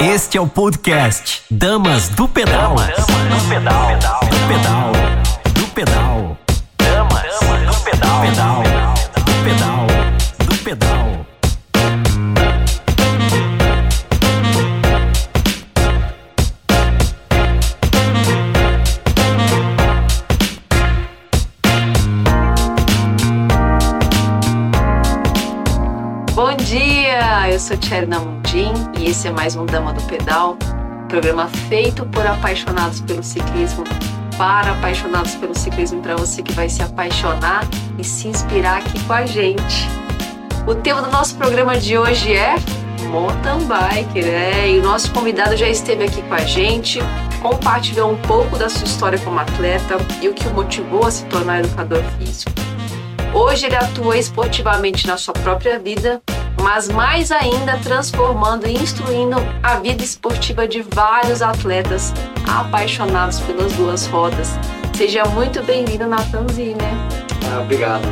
Este é o podcast Damas do Pedal. Damas do Pedal. Do pedal. Do pedal. Damas do Pedal. Pedal. Do pedal. Sou Tcherna Mundim e esse é mais um Dama do Pedal, programa feito por apaixonados pelo ciclismo, para apaixonados pelo ciclismo, para você que vai se apaixonar e se inspirar aqui com a gente. O tema do nosso programa de hoje é mountain biker, é, e o nosso convidado já esteve aqui com a gente, compartilhou um pouco da sua história como atleta e o que o motivou a se tornar educador físico. Hoje ele atua esportivamente na sua própria vida, mas mais ainda transformando e instruindo a vida esportiva de vários atletas apaixonados pelas duas rodas. Seja muito bem-vindo, Natanzinho, né? Ah, obrigado.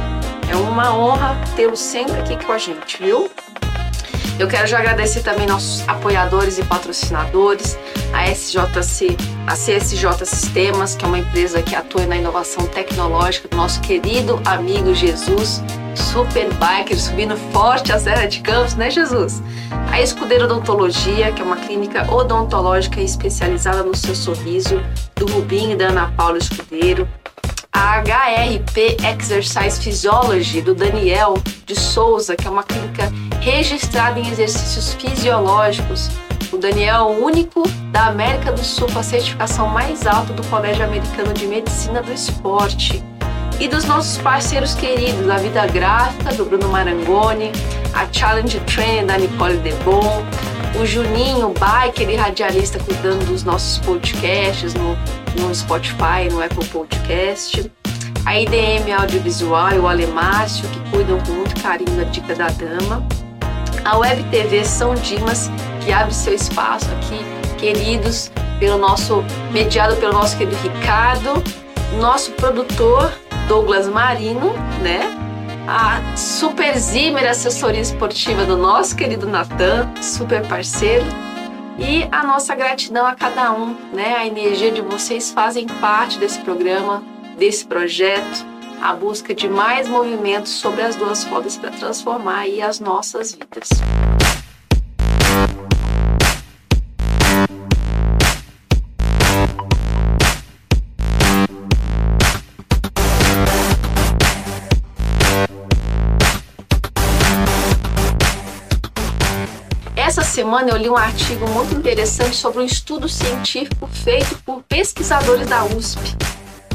É uma honra tê-lo sempre aqui com a gente, viu? Eu quero já agradecer também nossos apoiadores e patrocinadores, a SJC, a CSJ Sistemas, que é uma empresa que atua na inovação tecnológica do nosso querido amigo Jesus, super biker, subindo forte a Serra de Campos, né, Jesus? A Escudeiro Odontologia, que é uma clínica odontológica especializada no seu sorriso, do Rubinho e da Ana Paula Escudeiro a HRP Exercise Physiology do Daniel de Souza, que é uma clínica registrada em exercícios fisiológicos. O Daniel é o único da América do Sul com a certificação mais alta do Colégio Americano de Medicina do Esporte. E dos nossos parceiros queridos, a Vida Gráfica, do Bruno Marangoni, a Challenge Trainer, da Nicole Debon, o Juninho, biker e radialista, cuidando dos nossos podcasts no, no Spotify, no Apple Podcast. A IDM Audiovisual e o Alemárcio, que cuidam com muito carinho da Dica da Dama. A Web TV São Dimas, que abre seu espaço aqui, queridos, pelo nosso, mediado pelo nosso querido Ricardo, nosso produtor Douglas Marino, né? a Super Zimmer, assessoria esportiva do nosso querido Natan, super parceiro. E a nossa gratidão a cada um, né? A energia de vocês fazem parte desse programa, desse projeto, a busca de mais movimentos sobre as duas rodas para transformar aí as nossas vidas. Essa semana eu li um artigo muito interessante sobre um estudo científico feito por pesquisadores da USP,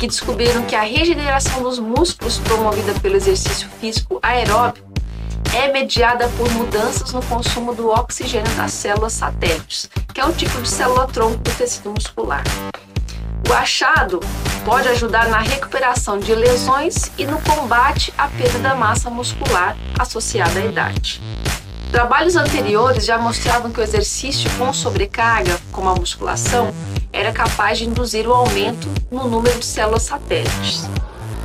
que descobriram que a regeneração dos músculos promovida pelo exercício físico aeróbico é mediada por mudanças no consumo do oxigênio das células satélites, que é um tipo de célula-tronco do tecido muscular. O achado pode ajudar na recuperação de lesões e no combate à perda da massa muscular associada à idade. Trabalhos anteriores já mostravam que o exercício com sobrecarga, como a musculação, era capaz de induzir o aumento no número de células satélites.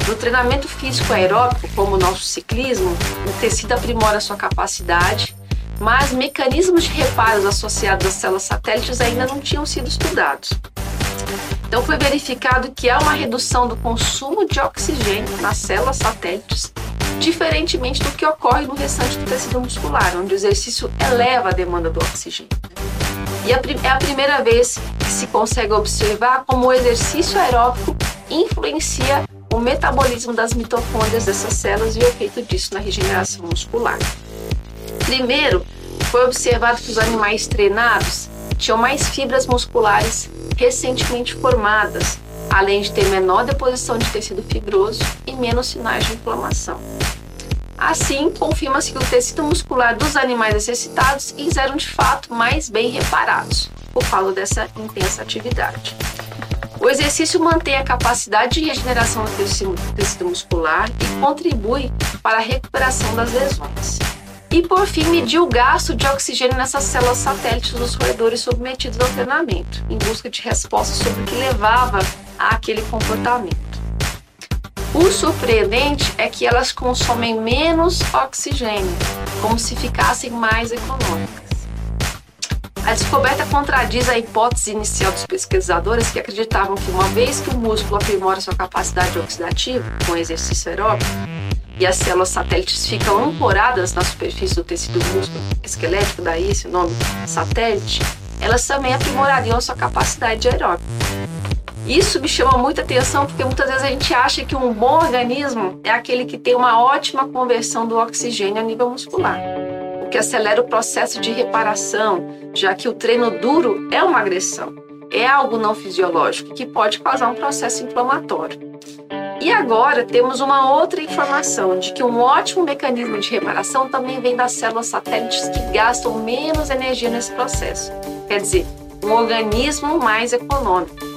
No treinamento físico aeróbico, como o nosso ciclismo, o tecido aprimora sua capacidade, mas mecanismos de reparos associados às células satélites ainda não tinham sido estudados. Então foi verificado que há uma redução do consumo de oxigênio nas células satélites diferentemente do que ocorre no restante do tecido muscular, onde o exercício eleva a demanda do oxigênio. E é a primeira vez que se consegue observar como o exercício aeróbico influencia o metabolismo das mitocôndrias dessas células e o efeito disso na regeneração muscular. Primeiro, foi observado que os animais treinados tinham mais fibras musculares recentemente formadas, além de ter menor deposição de tecido fibroso e menos sinais de inflamação. Assim, confirma-se que o tecido muscular dos animais exercitados eram de fato mais bem reparados, por causa dessa intensa atividade. O exercício mantém a capacidade de regeneração do tecido, muscular e contribui para a recuperação das lesões. E por fim, medir o gasto de oxigênio nessas células satélites dos roedores submetidos ao treinamento, em busca de respostas sobre o que levava àquele comportamento. O surpreendente é que elas consomem menos oxigênio, como se ficassem mais econômicas. A descoberta contradiz a hipótese inicial dos pesquisadores que acreditavam que uma vez que o músculo aprimora sua capacidade oxidativa com exercício aeróbico e as células satélites ficam ancoradas na superfície do tecido músculo esquelético, daí esse nome satélite, elas também aprimorariam sua capacidade aeróbica. Isso me chama muita atenção porque muitas vezes a gente acha que um bom organismo é aquele que tem uma ótima conversão do oxigênio a nível muscular o que acelera o processo de reparação, já que o treino duro é uma agressão, é algo não fisiológico que pode causar um processo inflamatório. E agora temos uma outra informação de que um ótimo mecanismo de reparação também vem das células satélites que gastam menos energia nesse processo. Quer dizer, um organismo mais econômico.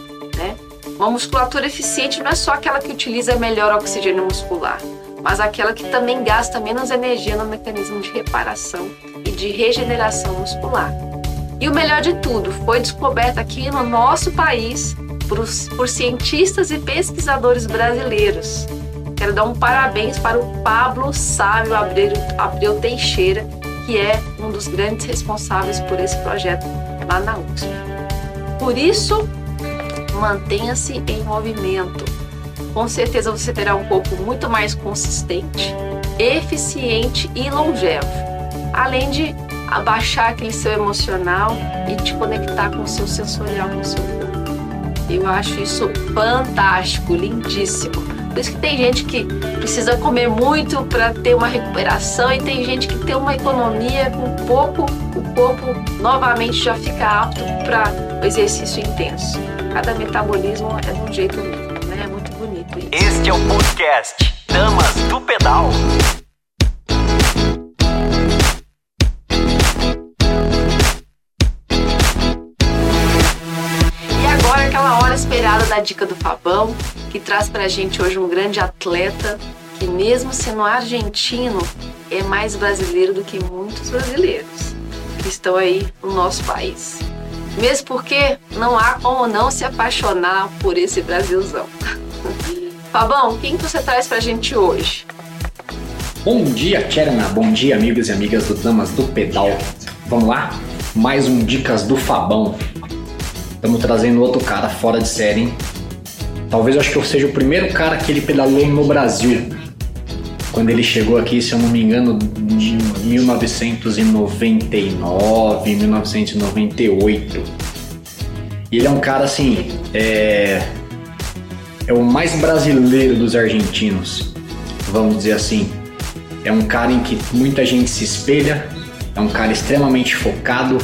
Uma musculatura eficiente não é só aquela que utiliza melhor oxigênio muscular mas aquela que também gasta menos energia no mecanismo de reparação e de regeneração muscular. E o melhor de tudo, foi descoberta aqui no nosso país por, por cientistas e pesquisadores brasileiros. Quero dar um parabéns para o Pablo Sávio Abreu, Abreu Teixeira, que é um dos grandes responsáveis por esse projeto lá na USP. Por isso, mantenha-se em movimento com certeza você terá um corpo muito mais consistente, eficiente e longevo. Além de abaixar aquele seu emocional e te conectar com o seu sensorial, com o seu corpo. Eu acho isso fantástico, lindíssimo. Por isso que tem gente que precisa comer muito para ter uma recuperação e tem gente que tem uma economia com pouco, o corpo novamente já fica apto para o exercício intenso. Cada metabolismo é de um jeito né? É muito bonito. Este é o podcast Damas do Pedal. E agora aquela hora esperada da dica do Fabão, que traz pra gente hoje um grande atleta que mesmo sendo argentino, é mais brasileiro do que muitos brasileiros que estão aí no nosso país. Mesmo porque não há como não se apaixonar por esse Brasilzão. Fabão, quem que você traz pra gente hoje? Bom dia, Tcherna. Bom dia, amigos e amigas do Damas do Pedal. Vamos lá? Mais um Dicas do Fabão. Estamos trazendo outro cara fora de série, hein? Talvez eu acho que eu seja o primeiro cara que ele pedalou no Brasil. Quando ele chegou aqui, se eu não me engano, em 1999, 1998. E ele é um cara assim, é, é o mais brasileiro dos argentinos, vamos dizer assim. É um cara em que muita gente se espelha, é um cara extremamente focado,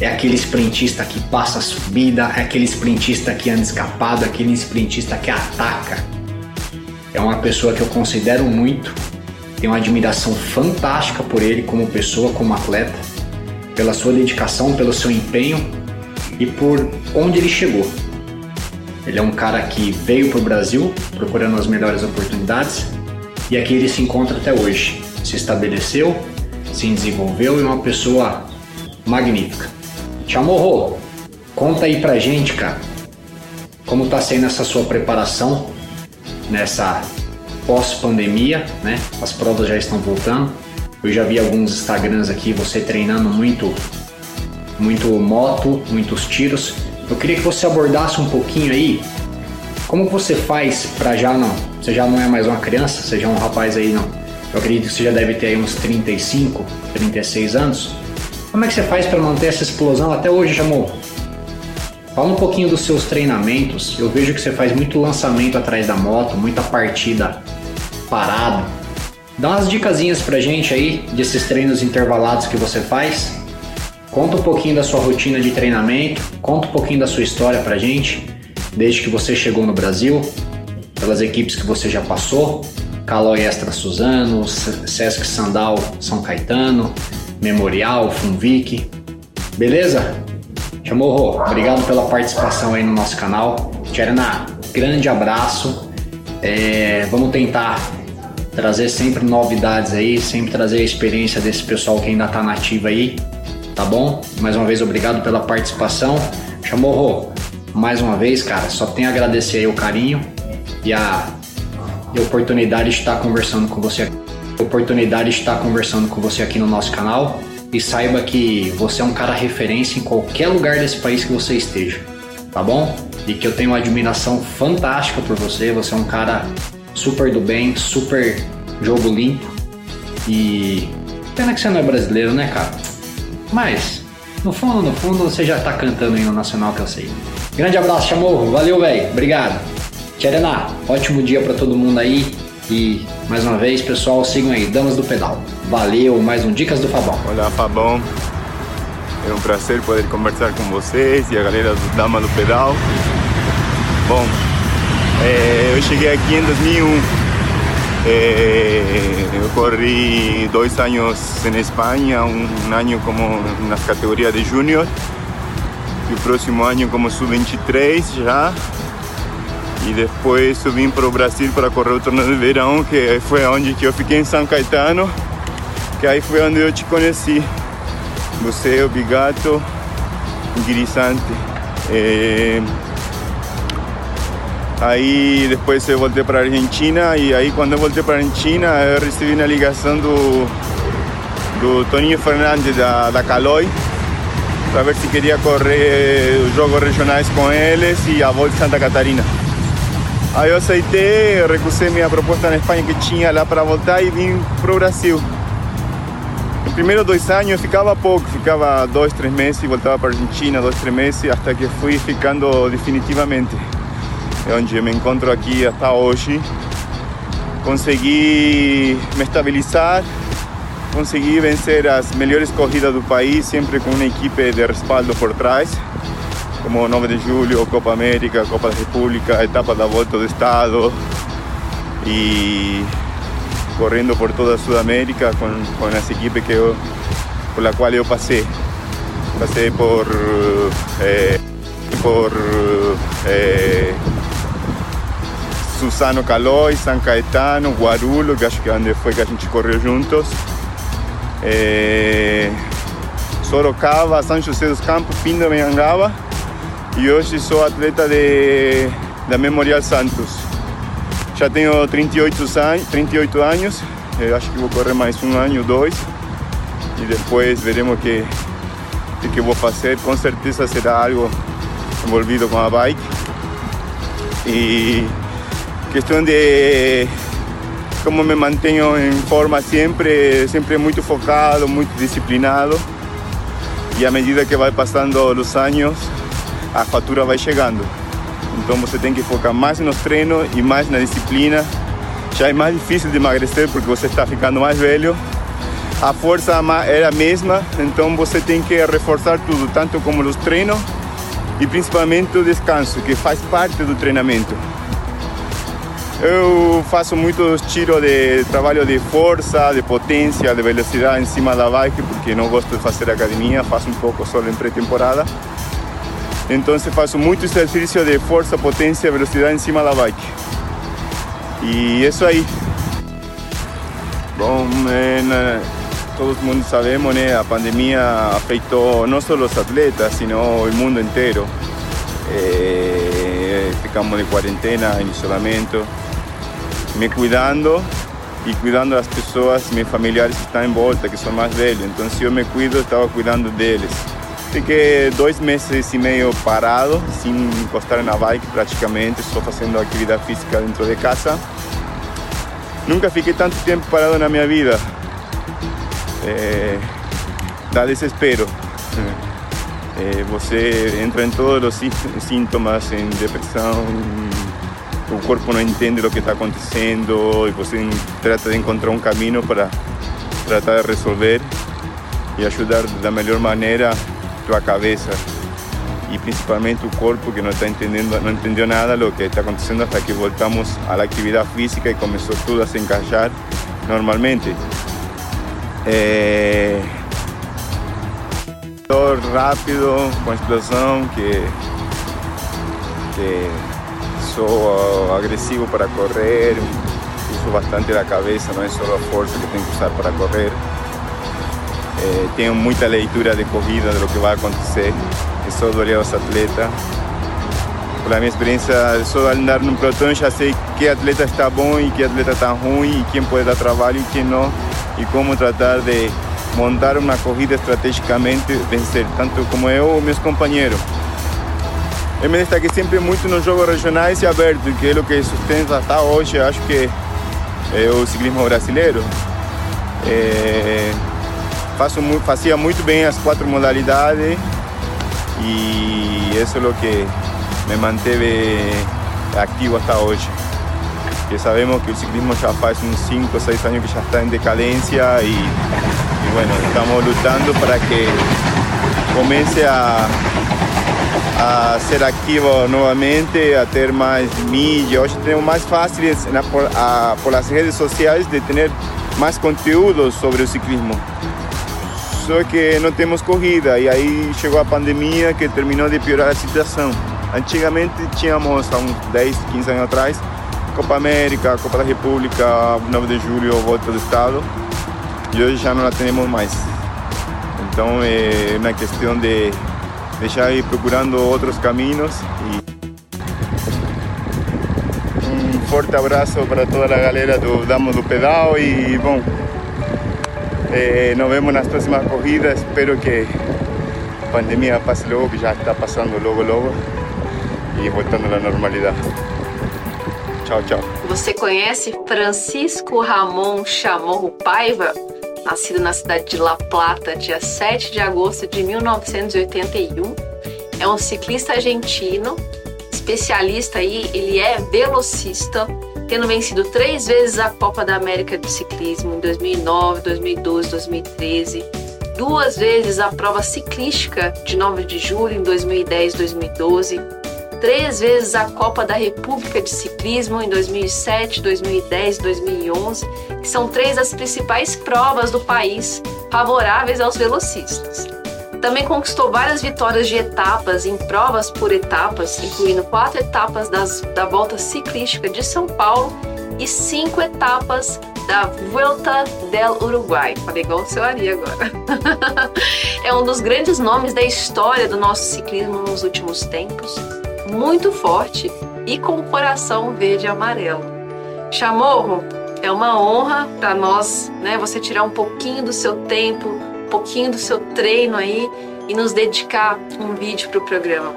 é aquele sprintista que passa a subida, é aquele sprintista que anda escapado, aquele sprintista que ataca. É uma pessoa que eu considero muito, tenho uma admiração fantástica por ele como pessoa, como atleta, pela sua dedicação, pelo seu empenho e por onde ele chegou. Ele é um cara que veio para o Brasil procurando as melhores oportunidades e aqui ele se encontra até hoje. Se estabeleceu, se desenvolveu e é uma pessoa magnífica. Chamorro, conta aí pra gente, cara, como tá sendo essa sua preparação nessa pós-pandemia, né? As provas já estão voltando. Eu já vi alguns Instagrams aqui, você treinando muito, muito moto, muitos tiros. Eu queria que você abordasse um pouquinho aí como você faz para já não. Você já não é mais uma criança, você já é um rapaz aí não. Eu acredito que você já deve ter aí uns 35, 36 anos. Como é que você faz para manter essa explosão até hoje, chamou? Fala um pouquinho dos seus treinamentos. Eu vejo que você faz muito lançamento atrás da moto, muita partida parada. Dá umas dicasinhas pra gente aí desses treinos intervalados que você faz. Conta um pouquinho da sua rotina de treinamento, conta um pouquinho da sua história pra gente, desde que você chegou no Brasil, pelas equipes que você já passou, Calói Extra Suzano, Sesc Sandal São Caetano, Memorial, Funvic. Beleza? Chamorro, obrigado pela participação aí no nosso canal. Tcherna, grande abraço. É, vamos tentar trazer sempre novidades aí, sempre trazer a experiência desse pessoal que ainda tá nativo aí tá bom? Mais uma vez, obrigado pela participação. Chamorro, mais uma vez, cara, só tenho a agradecer aí o carinho e a, e a oportunidade de estar conversando com você. Oportunidade de estar conversando com você aqui no nosso canal. E saiba que você é um cara referência em qualquer lugar desse país que você esteja, tá bom? E que eu tenho uma admiração fantástica por você, você é um cara super do bem, super jogo limpo e pena que você não é brasileiro, né, cara? Mas no fundo, no fundo, você já tá cantando no nacional que eu sei. Grande abraço, chamou, valeu, velho, obrigado. Tcherená, ótimo dia para todo mundo aí e mais uma vez, pessoal, sigam aí, Damas do Pedal. Valeu, mais um Dicas do Fabão. Olá, Fabão. É um prazer poder conversar com vocês e a galera do Dama do Pedal. Bom, é, eu cheguei aqui em 2001. É, eu corri dois anos em Espanha, um, um ano como nas categorias de júnior e o próximo ano como sub-23 já e depois vim para o Brasil para correr o torneio de verão, que foi onde que eu fiquei em São Caetano, que aí foi onde eu te conheci. Você, Bigato, o Grisante. E... Aí depois eu voltei para a Argentina e aí quando eu voltei para a Argentina eu recebi uma ligação do, do Toninho Fernandes da, da Caloi para ver se queria correr os jogos regionais com eles e a Volta Santa Catarina. Aí eu aceitei, recusei minha proposta na Espanha que tinha lá para voltar e vim para o Brasil. Nos primeiros dois anos eu ficava pouco, ficava dois, três meses e voltava para a Argentina, dois, três meses, até que fui ficando definitivamente. É onde eu me encontro aqui até hoje. Consegui me estabilizar, consegui vencer as melhores corridas do país, sempre com uma equipe de respaldo por trás como 9 de julio, Copa América, Copa de República, etapa da Volta do Estado y corriendo por toda Sudamérica con, con las equipes que por la cual yo pasé. Pasé por, eh, por eh, Susano Calói, San Caetano, Guarulo, que acho que é onde foi que a gente correu juntos. Eh, Sorocaba, São José dos Campos, Pindamonhangaba e hoje sou atleta de, da Memorial Santos. Já tenho 38 anos, 38 anos acho que vou correr mais um ano, dois, e depois veremos o que, que, que vou fazer. Com certeza será algo envolvido com a bike. E questão de como me mantenho em forma sempre, sempre muito focado, muito disciplinado. E à medida que vai passando os anos, a fatura vai chegando. Então você tem que focar mais nos treinos e mais na disciplina. Já é mais difícil de emagrecer porque você está ficando mais velho. A força era a mesma, então você tem que reforçar tudo, tanto como os treinos e principalmente o descanso, que faz parte do treinamento. Eu faço muitos tiros de trabalho de força, de potência, de velocidade em cima da bike, porque não gosto de fazer academia, faço um pouco só em pré-temporada. Então faço muito exercício de força, potência, velocidade em cima da bike. E isso aí. Bom, é, né, todo mundo sabemos, né? A pandemia afetou não só os atletas, sino o mundo inteiro. É, ficamos de quarentena, em isolamento, me cuidando e cuidando das pessoas, meus familiares que estão em volta, que são mais velhos. Então, se eu me cuido, estava cuidando deles. Fiquei dois meses e meio parado, sem encostar na bike praticamente, só fazendo atividade física dentro de casa. Nunca fiquei tanto tempo parado na minha vida. É, dá desespero. É, você entra em todos os sintomas, em depressão, o corpo não entende o que está acontecendo e você trata de encontrar um caminho para tratar de resolver e ajudar da melhor maneira tua cabeça e principalmente o corpo que não está entendendo, não entendeu nada do que está acontecendo até que voltamos à atividade física e começou tudo a se encaixar normalmente. É... rápido, com explosão, que, que sou agressivo para correr, uso bastante da cabeça, não é só a força que tenho que usar para correr. É, tenho muita leitura de corrida, do que vai acontecer, que só olhar os atletas. Pela minha experiência, só andar num pelotão já sei que atleta está bom e que atleta está ruim, e quem pode dar trabalho e quem não, e como tratar de montar uma corrida estrategicamente, vencer, tanto como eu ou meus companheiros. Eu me destaquei sempre muito nos jogos regionais e abertos, que é o que sustenta até hoje, acho que é o ciclismo brasileiro. É, faço, fazia muito bem as quatro modalidades e isso é o que me manteve ativo até hoje. Porque sabemos que o ciclismo já faz uns 5 ou 6 anos que já está em decadência e, e bueno, estamos lutando para que comece a, a ser ativo novamente, a ter mais mídia. Hoje temos mais a, por as redes sociais de ter mais conteúdo sobre o ciclismo. Só que não temos corrida e aí chegou a pandemia que terminou de piorar a situação. Antigamente tínhamos, há uns 10, 15 anos atrás, Copa América, Copa da República, 9 de julho, Volta do Estado, e hoje já não a temos mais. Então é uma questão de deixar ir procurando outros caminhos e um forte abraço para toda a galera do Damos do Pedal e bom, eh, nos vemos nas próximas corridas. Espero que a pandemia passe logo, que já está passando logo, logo e voltando à normalidade. Tchau, tchau. Você conhece Francisco Ramon Chamorro Paiva? Nascido na cidade de La Plata, dia 7 de agosto de 1981. É um ciclista argentino, especialista aí, ele é velocista, tendo vencido três vezes a Copa da América de Ciclismo em 2009, 2012, 2013, duas vezes a prova ciclística de 9 de julho em 2010, 2012, três vezes a Copa da República de Ciclismo em 2007, 2010 e 2011, que são três das principais provas do país favoráveis aos velocistas. Também conquistou várias vitórias de etapas em provas por etapas, incluindo quatro etapas das, da Volta Ciclística de São Paulo e cinco etapas da Vuelta del Uruguai. Falei igual o seu Ari agora. é um dos grandes nomes da história do nosso ciclismo nos últimos tempos, muito forte e com o coração verde e amarelo. Chamorro, é uma honra para nós, né, você tirar um pouquinho do seu tempo, pouquinho do seu treino aí e nos dedicar um vídeo para o programa.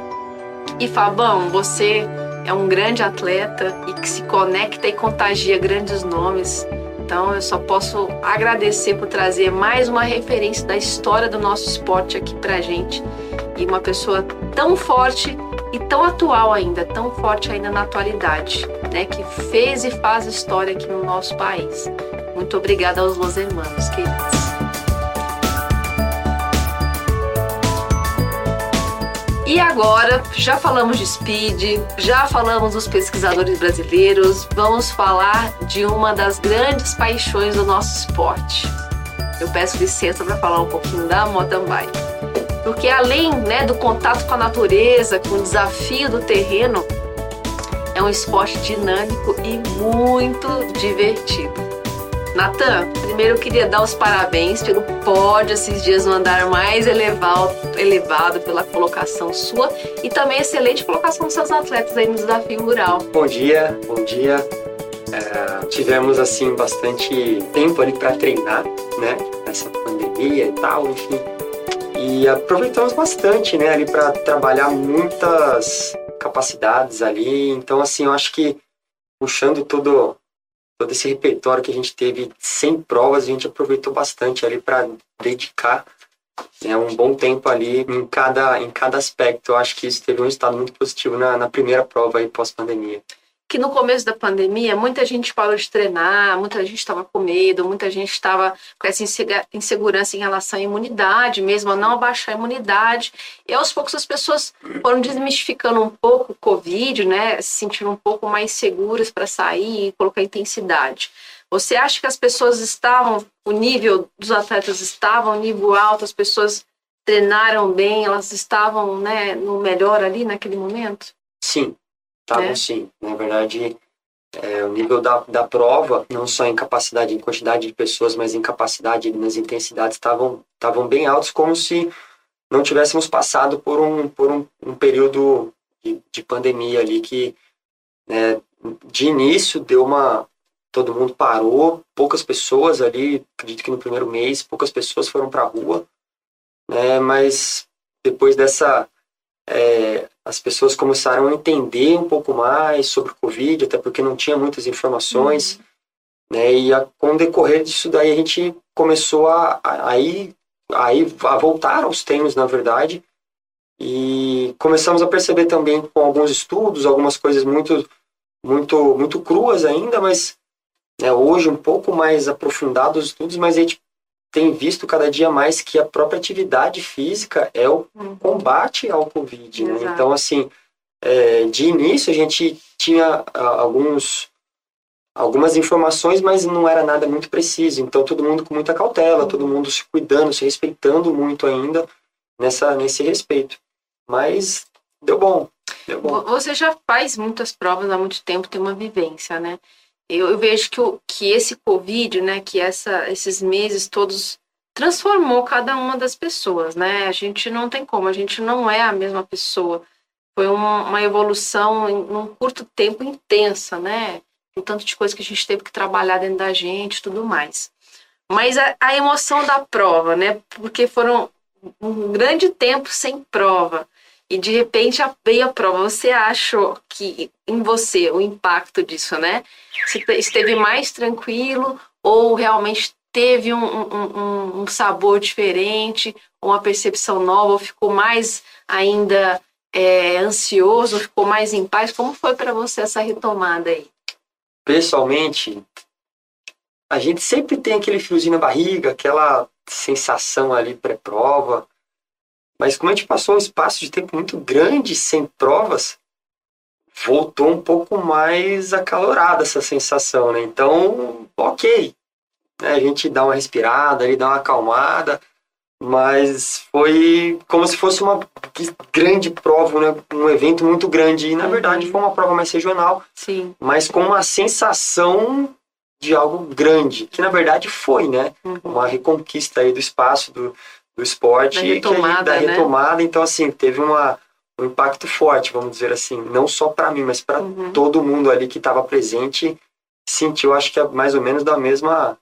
E Fabão, você é um grande atleta e que se conecta e contagia grandes nomes. Então eu só posso agradecer por trazer mais uma referência da história do nosso esporte aqui pra gente e uma pessoa tão forte e tão atual ainda, tão forte ainda na atualidade, né, que fez e faz história aqui no nosso país. Muito obrigada aos meus irmãos, queridos. E agora, já falamos de speed, já falamos dos pesquisadores brasileiros, vamos falar de uma das grandes paixões do nosso esporte. Eu peço licença para falar um pouquinho da mountain bike. Porque além né, do contato com a natureza, com o desafio do terreno, é um esporte dinâmico e muito divertido. Natan, primeiro eu queria dar os parabéns pelo pódio esses dias no andar mais elevado, elevado pela colocação sua e também excelente colocação dos seus atletas aí no desafio rural. Bom dia, bom dia. É, tivemos assim bastante tempo ali para treinar, né? Nessa pandemia e tal, enfim. E aproveitamos bastante, né? Ali para trabalhar muitas capacidades ali. Então, assim, eu acho que puxando todo todo esse repertório que a gente teve sem provas, a gente aproveitou bastante ali para dedicar né, um bom tempo ali em cada, em cada aspecto. Eu acho que isso teve um resultado muito positivo na, na primeira prova aí pós-pandemia que no começo da pandemia muita gente parou de treinar, muita gente estava com medo, muita gente estava com essa insegurança em relação à imunidade, mesmo a não abaixar a imunidade. E aos poucos as pessoas foram desmistificando um pouco o Covid, né? Se sentindo um pouco mais seguras para sair e colocar intensidade. Você acha que as pessoas estavam, o nível dos atletas estava nível alto, as pessoas treinaram bem, elas estavam né, no melhor ali naquele momento? Sim, estavam é. sim. Na verdade, é, o nível da, da prova, não só em capacidade, em quantidade de pessoas, mas em capacidade, nas intensidades, estavam estavam bem altos, como se não tivéssemos passado por um, por um, um período de, de, pandemia ali que, né, de início, deu uma, todo mundo parou, poucas pessoas ali, acredito que no primeiro mês, poucas pessoas foram para a rua, né? Mas depois dessa, é, as pessoas começaram a entender um pouco mais sobre o Covid, até porque não tinha muitas informações, uhum. né? E a, com o decorrer disso daí a gente começou a, a, a, ir, a, ir, a voltar aos treinos, na verdade, e começamos a perceber também com alguns estudos, algumas coisas muito, muito, muito cruas ainda, mas né, hoje um pouco mais aprofundados os estudos, mas a gente tem visto cada dia mais que a própria atividade física é o uhum. combate ao Covid. Né? Então, assim, é, de início a gente tinha alguns algumas informações, mas não era nada muito preciso. Então, todo mundo com muita cautela, todo uhum. mundo se cuidando, se respeitando muito ainda nessa nesse respeito. Mas deu bom, deu bom. Você já faz muitas provas há muito tempo, tem uma vivência, né? Eu, eu vejo que, o, que esse Covid, né, que essa, esses meses todos transformou cada uma das pessoas, né? A gente não tem como, a gente não é a mesma pessoa. Foi uma, uma evolução em curto tempo intensa, né? Com tanto de coisa que a gente teve que trabalhar dentro da gente tudo mais. Mas a, a emoção da prova, né? Porque foram um grande tempo sem prova e de repente veio a prova. Você achou que em você o impacto disso, né? Se esteve mais tranquilo ou realmente teve um, um, um sabor diferente, uma percepção nova, ou ficou mais ainda é, ansioso, ficou mais em paz? Como foi para você essa retomada aí? Pessoalmente, a gente sempre tem aquele friozinho na barriga, aquela sensação ali pré-prova, mas como a gente passou um espaço de tempo muito grande sem provas, voltou um pouco mais acalorada essa sensação, né? Então, ok. Né? A gente dá uma respirada ali, dá uma acalmada, mas foi como se fosse uma grande prova, né? um evento muito grande. E na uhum. verdade foi uma prova mais regional, Sim. mas com uma sensação de algo grande, que na verdade foi, né? Uhum. Uma reconquista aí do espaço, do, do esporte da retomada, da retomada. Né? Então, assim, teve uma, um impacto forte, vamos dizer assim, não só para mim, mas para uhum. todo mundo ali que estava presente, sentiu, acho que é mais ou menos da mesma,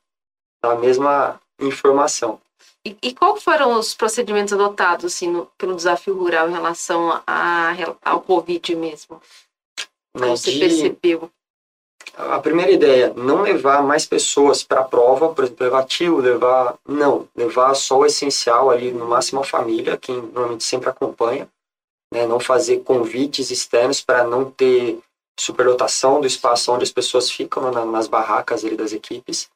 da mesma informação. E, e qual foram os procedimentos adotados assim, no, pelo desafio rural em relação a, a ao Covid mesmo? Como você de, percebeu? A primeira ideia, não levar mais pessoas para a prova, por exemplo, levar tio, levar. Não, levar só o essencial ali, no máximo a família, quem normalmente sempre acompanha. Né? Não fazer convites externos para não ter superlotação do espaço onde as pessoas ficam, na, nas barracas ali das equipes.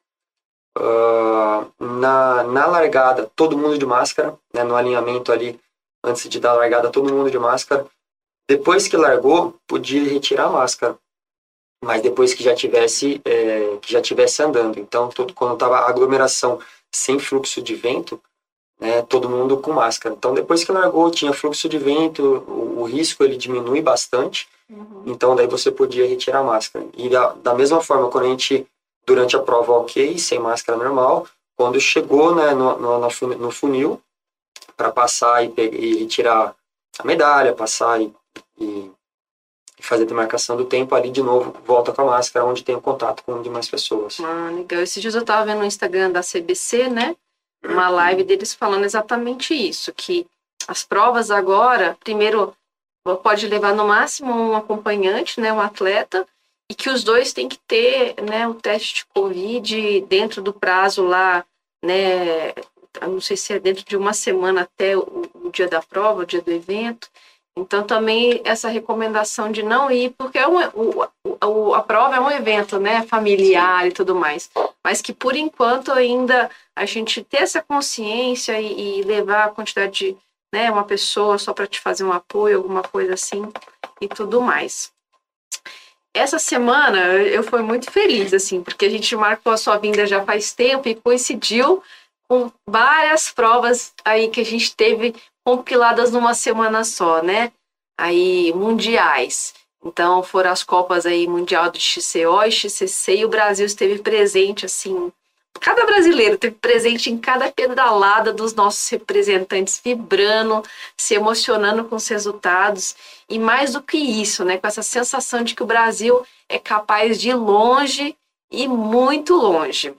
Uh, na, na largada, todo mundo de máscara, né? no alinhamento ali, antes de dar a largada, todo mundo de máscara. Depois que largou, podia retirar a máscara mas depois que já tivesse é, que já tivesse andando. Então, todo, quando estava aglomeração sem fluxo de vento, né, todo mundo com máscara. Então, depois que largou, tinha fluxo de vento, o, o risco ele diminui bastante. Uhum. Então, daí você podia retirar a máscara. E da, da mesma forma, quando a gente durante a prova ok, sem máscara normal, quando chegou né, no, no, no funil para passar e, e, retirar a medalha, passar e, e fazer a demarcação do tempo, ali de novo volta com a máscara, onde tem o contato com demais pessoas. Ah, legal. Esses dias eu estava vendo no Instagram da CBC, né? Uma live deles falando exatamente isso, que as provas agora, primeiro, pode levar no máximo um acompanhante, né, um atleta, e que os dois têm que ter, né, o teste de Covid dentro do prazo lá, né, não sei se é dentro de uma semana até o, o dia da prova, o dia do evento, então, também essa recomendação de não ir, porque é um, o, o, a prova é um evento né, familiar Sim. e tudo mais, mas que por enquanto ainda a gente ter essa consciência e, e levar a quantidade de né, uma pessoa só para te fazer um apoio, alguma coisa assim e tudo mais. Essa semana eu fui muito feliz, assim, porque a gente marcou a sua vinda já faz tempo e coincidiu com várias provas aí que a gente teve compiladas numa semana só, né? Aí, mundiais. Então, foram as Copas aí, Mundial do XCO e XCC, e o Brasil esteve presente, assim, cada brasileiro teve presente em cada pedalada dos nossos representantes, vibrando, se emocionando com os resultados, e mais do que isso, né, com essa sensação de que o Brasil é capaz de ir longe ir muito longe.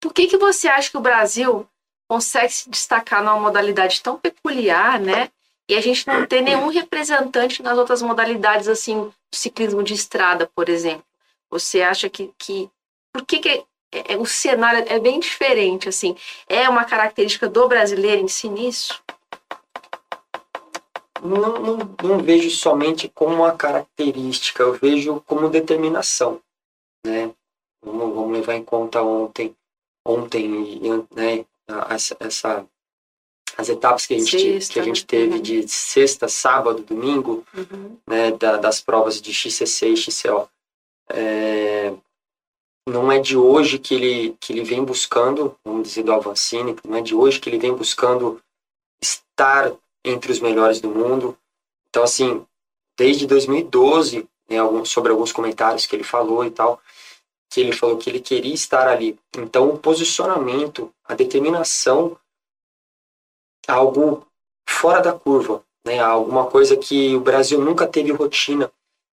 Por que, que você acha que o Brasil consegue se destacar numa modalidade tão peculiar, né? E a gente não tem nenhum representante nas outras modalidades, assim, ciclismo de estrada, por exemplo. Você acha que. que por que, que é, é, o cenário é bem diferente, assim? É uma característica do brasileiro em si nisso? Não, não, não vejo somente como uma característica, eu vejo como determinação, né? Vamos, vamos levar em conta ontem, ontem, né, essa, essa as etapas que a gente, sexta, que a gente teve uhum. de sexta, sábado, domingo, uhum. né, da, das provas de XCC e XCO. É, não é de hoje que ele, que ele vem buscando, vamos dizer, do Avancini, não é de hoje que ele vem buscando estar entre os melhores do mundo. Então, assim, desde 2012, né, sobre alguns comentários que ele falou e tal, que ele falou que ele queria estar ali. Então, o posicionamento, a determinação, algo fora da curva, né? Alguma coisa que o Brasil nunca teve rotina,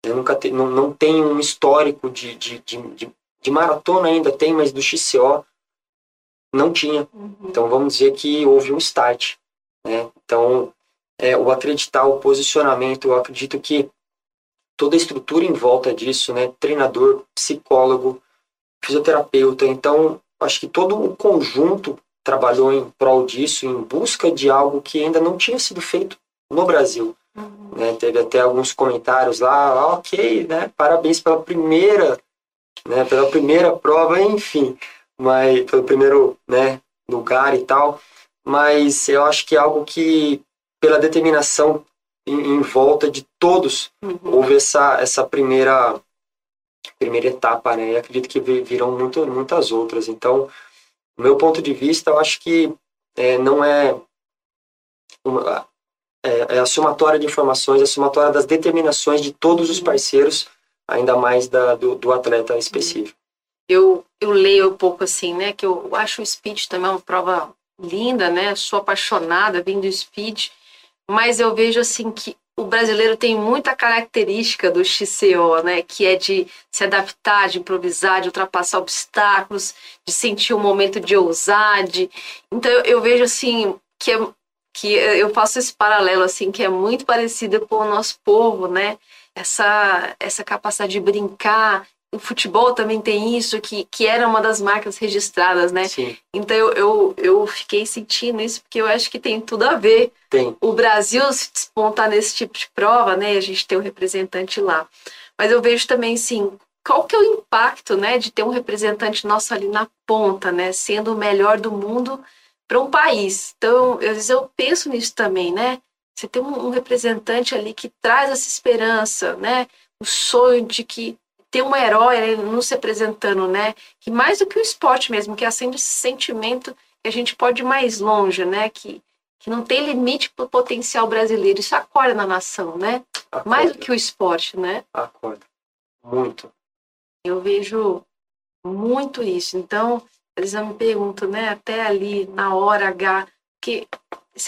né? nunca te, não, não tem um histórico de, de, de, de, de maratona ainda tem, mas do XCO não tinha. Uhum. Então, vamos dizer que houve um start, né? Então, é, o acreditar, o posicionamento, eu acredito que toda a estrutura em volta disso, né? Treinador, psicólogo, fisioterapeuta. Então, acho que todo o conjunto trabalhou em prol disso, em busca de algo que ainda não tinha sido feito no Brasil. Uhum. Né? Teve até alguns comentários lá, ah, ok, né? Parabéns pela primeira, né? Pela primeira prova, enfim, mas pelo primeiro, né? Lugar e tal. Mas eu acho que é algo que, pela determinação em, em volta de todos, uhum. houve essa essa primeira primeira etapa, né? E acredito que virão muito, muitas outras. Então, do meu ponto de vista, eu acho que é, não é, uma, é, é a somatória de informações, a somatória das determinações de todos os parceiros, ainda mais da, do, do atleta específico. Eu, eu leio um pouco assim, né? Que eu acho o speed também uma prova linda, né? Sou apaixonada vindo do speed, mas eu vejo assim que o brasileiro tem muita característica do XCO, né? Que é de se adaptar, de improvisar, de ultrapassar obstáculos, de sentir um momento de ousar. De... Então eu, vejo assim que, é, que eu faço esse paralelo assim que é muito parecido com o nosso povo, né? Essa, essa capacidade de brincar, o futebol também tem isso, que, que era uma das marcas registradas, né? Sim. Então eu, eu, eu fiquei sentindo isso, porque eu acho que tem tudo a ver. Tem. O Brasil se despontar nesse tipo de prova, né? A gente tem um representante lá. Mas eu vejo também, sim, qual que é o impacto, né, de ter um representante nosso ali na ponta, né? Sendo o melhor do mundo para um país. Então, às vezes eu penso nisso também, né? Você tem um, um representante ali que traz essa esperança, né? O sonho de que ter um herói nos representando, né? Que mais do que o esporte mesmo, que acende esse sentimento que a gente pode ir mais longe, né? Que, que não tem limite para o potencial brasileiro. Isso acorda na nação, né? Acorda. Mais do que o esporte, né? Acorda. Muito. Eu vejo muito isso. Então, eles me perguntam, né? Até ali, na hora H, que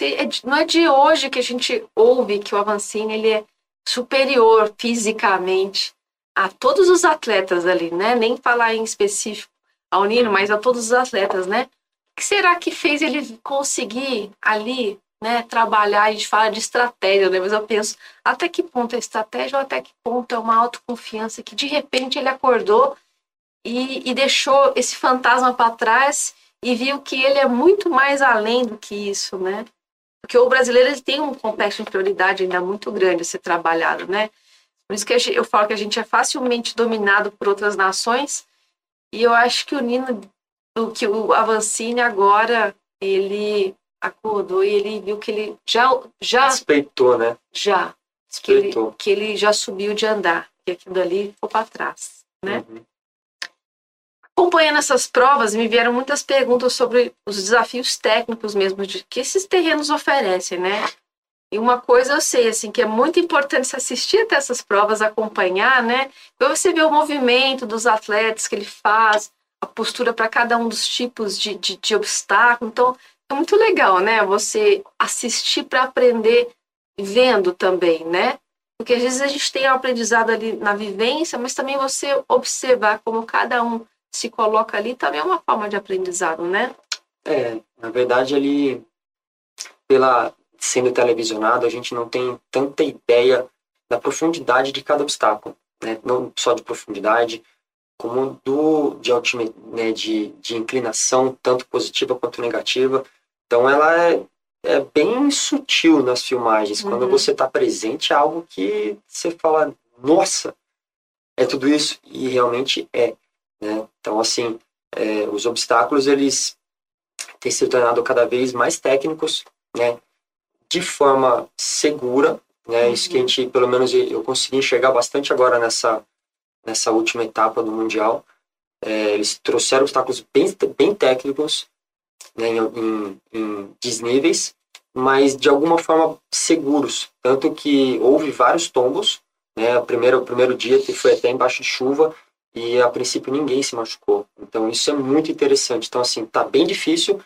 é não é de hoje que a gente ouve que o Avancini ele é superior fisicamente a todos os atletas ali, né? Nem falar em específico ao Nino, mas a todos os atletas, né? O que será que fez ele conseguir ali, né, trabalhar? A gente fala de estratégia, né? Mas eu penso, até que ponto é estratégia ou até que ponto é uma autoconfiança que de repente ele acordou e, e deixou esse fantasma para trás e viu que ele é muito mais além do que isso, né? Porque o brasileiro ele tem um complexo de prioridade ainda muito grande a ser trabalhado, né? Por isso que eu falo que a gente é facilmente dominado por outras nações. E eu acho que o Nino, o que o Avancini agora, ele acordou e ele viu que ele já já respeitou, né? Já. Que ele, que ele já subiu de andar, que aquilo ali ficou para trás, né? Uhum. Acompanhando essas provas, me vieram muitas perguntas sobre os desafios técnicos mesmo de que esses terrenos oferecem, né? E uma coisa eu sei, assim, que é muito importante se assistir até essas provas, acompanhar, né? Para você ver o movimento dos atletas que ele faz, a postura para cada um dos tipos de, de, de obstáculo. Então, é muito legal, né? Você assistir para aprender vendo também, né? Porque às vezes a gente tem o aprendizado ali na vivência, mas também você observar como cada um se coloca ali também é uma forma de aprendizado, né? É, na verdade, ele, pela sendo televisionado, a gente não tem tanta ideia da profundidade de cada obstáculo, né? Não só de profundidade, como do de, né, de, de inclinação, tanto positiva quanto negativa. Então, ela é, é bem sutil nas filmagens. Uhum. Quando você está presente, é algo que você fala, nossa, é tudo isso. E realmente é. Né? Então, assim, é, os obstáculos, eles têm se tornado cada vez mais técnicos, né? De forma segura. Né? Uhum. Isso que a gente, pelo menos eu consegui enxergar bastante agora nessa, nessa última etapa do Mundial. É, eles trouxeram obstáculos bem, bem técnicos, né, em, em, em desníveis, mas de alguma forma seguros. Tanto que houve vários tombos. Né, o, primeiro, o primeiro dia foi até embaixo de chuva e a princípio ninguém se machucou. Então isso é muito interessante. Então, assim, tá bem difícil,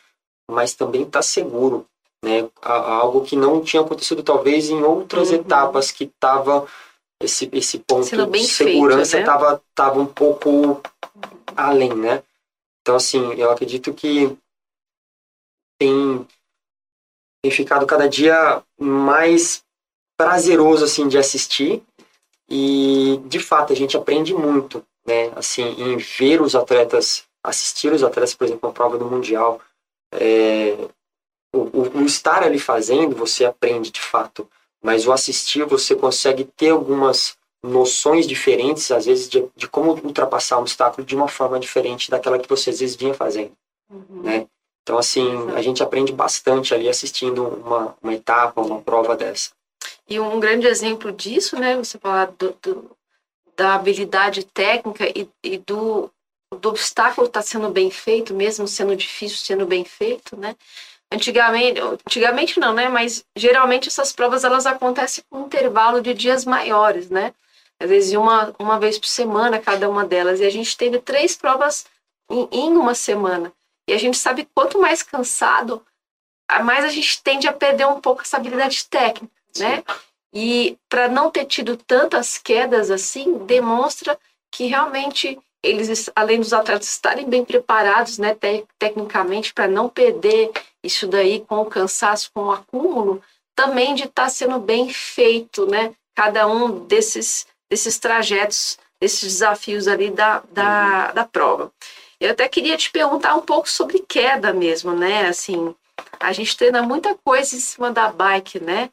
mas também tá seguro. Né, algo que não tinha acontecido talvez em outras uhum. etapas que tava esse, esse ponto de segurança estava né? tava um pouco além, né? Então, assim, eu acredito que tem, tem ficado cada dia mais prazeroso, assim, de assistir e, de fato, a gente aprende muito, né? Assim, em ver os atletas, assistir os atletas, por exemplo, a prova do Mundial, é, o, o, estar ali fazendo, você aprende, de fato, mas o assistir você consegue ter algumas noções diferentes, às vezes, de, de, como ultrapassar um obstáculo de uma forma diferente daquela que você às vezes vinha fazendo, uhum. né? Então, assim, a gente aprende bastante ali assistindo uma, uma etapa, uma prova dessa. E um grande exemplo disso, né, você falar do, do da habilidade técnica e, e do, do obstáculo estar tá sendo bem feito, mesmo sendo difícil, sendo bem feito, né? Antigamente, antigamente não, né? Mas geralmente essas provas elas acontecem com um intervalo de dias maiores, né? Às vezes uma, uma vez por semana cada uma delas. E a gente teve três provas em, em uma semana. E a gente sabe que quanto mais cansado, mais a gente tende a perder um pouco essa habilidade técnica, né? E para não ter tido tantas quedas assim, demonstra que realmente eles, além dos atletas estarem bem preparados, né, te, tecnicamente, para não perder isso daí com o cansaço, com o acúmulo, também de estar tá sendo bem feito, né, cada um desses, desses trajetos, desses desafios ali da, da, uhum. da prova. Eu até queria te perguntar um pouco sobre queda mesmo, né, assim, a gente treina muita coisa em cima da bike, né,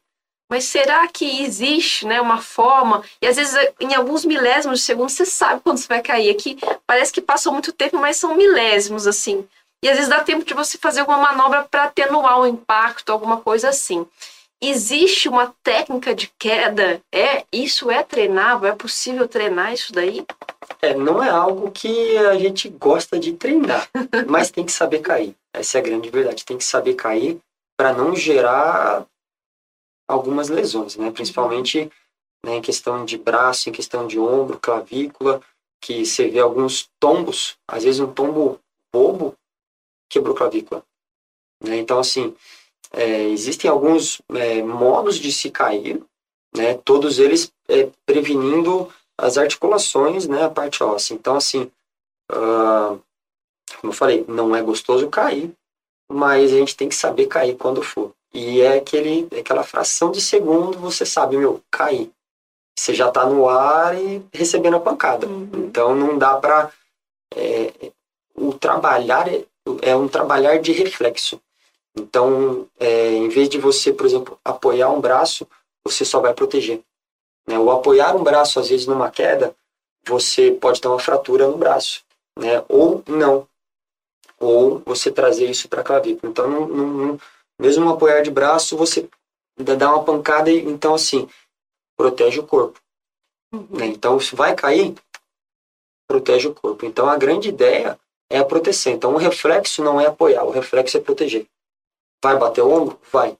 mas será que existe né, uma forma? E às vezes, em alguns milésimos de segundo, você sabe quando você vai cair. Aqui parece que passou muito tempo, mas são milésimos, assim. E às vezes dá tempo de você fazer alguma manobra para atenuar o impacto, alguma coisa assim. Existe uma técnica de queda? É Isso é treinável? É possível treinar isso daí? É, não é algo que a gente gosta de treinar, mas tem que saber cair. Essa é a grande verdade. Tem que saber cair para não gerar algumas lesões, né? Principalmente né, em questão de braço, em questão de ombro, clavícula, que você vê alguns tombos, às vezes um tombo bobo quebrou clavícula. Né? Então, assim, é, existem alguns é, modos de se cair, né? Todos eles é, prevenindo as articulações, né? A parte óssea. Então, assim, uh, como eu falei, não é gostoso cair, mas a gente tem que saber cair quando for. E é aquele, aquela fração de segundo, você sabe, meu, cair. Você já está no ar e recebendo a pancada. Uhum. Então não dá para. É, o trabalhar é, um trabalhar de reflexo. Então, é, em vez de você, por exemplo, apoiar um braço, você só vai proteger. Né? Ou apoiar um braço, às vezes, numa queda, você pode ter uma fratura no braço. Né? Ou não. Ou você trazer isso para a clavícula. Então, não, não, mesmo um apoiar de braço, você dá uma pancada e então assim, protege o corpo. Né? Então, se vai cair, protege o corpo. Então, a grande ideia é a proteção. Então, o reflexo não é apoiar, o reflexo é proteger. Vai bater o ombro? Vai.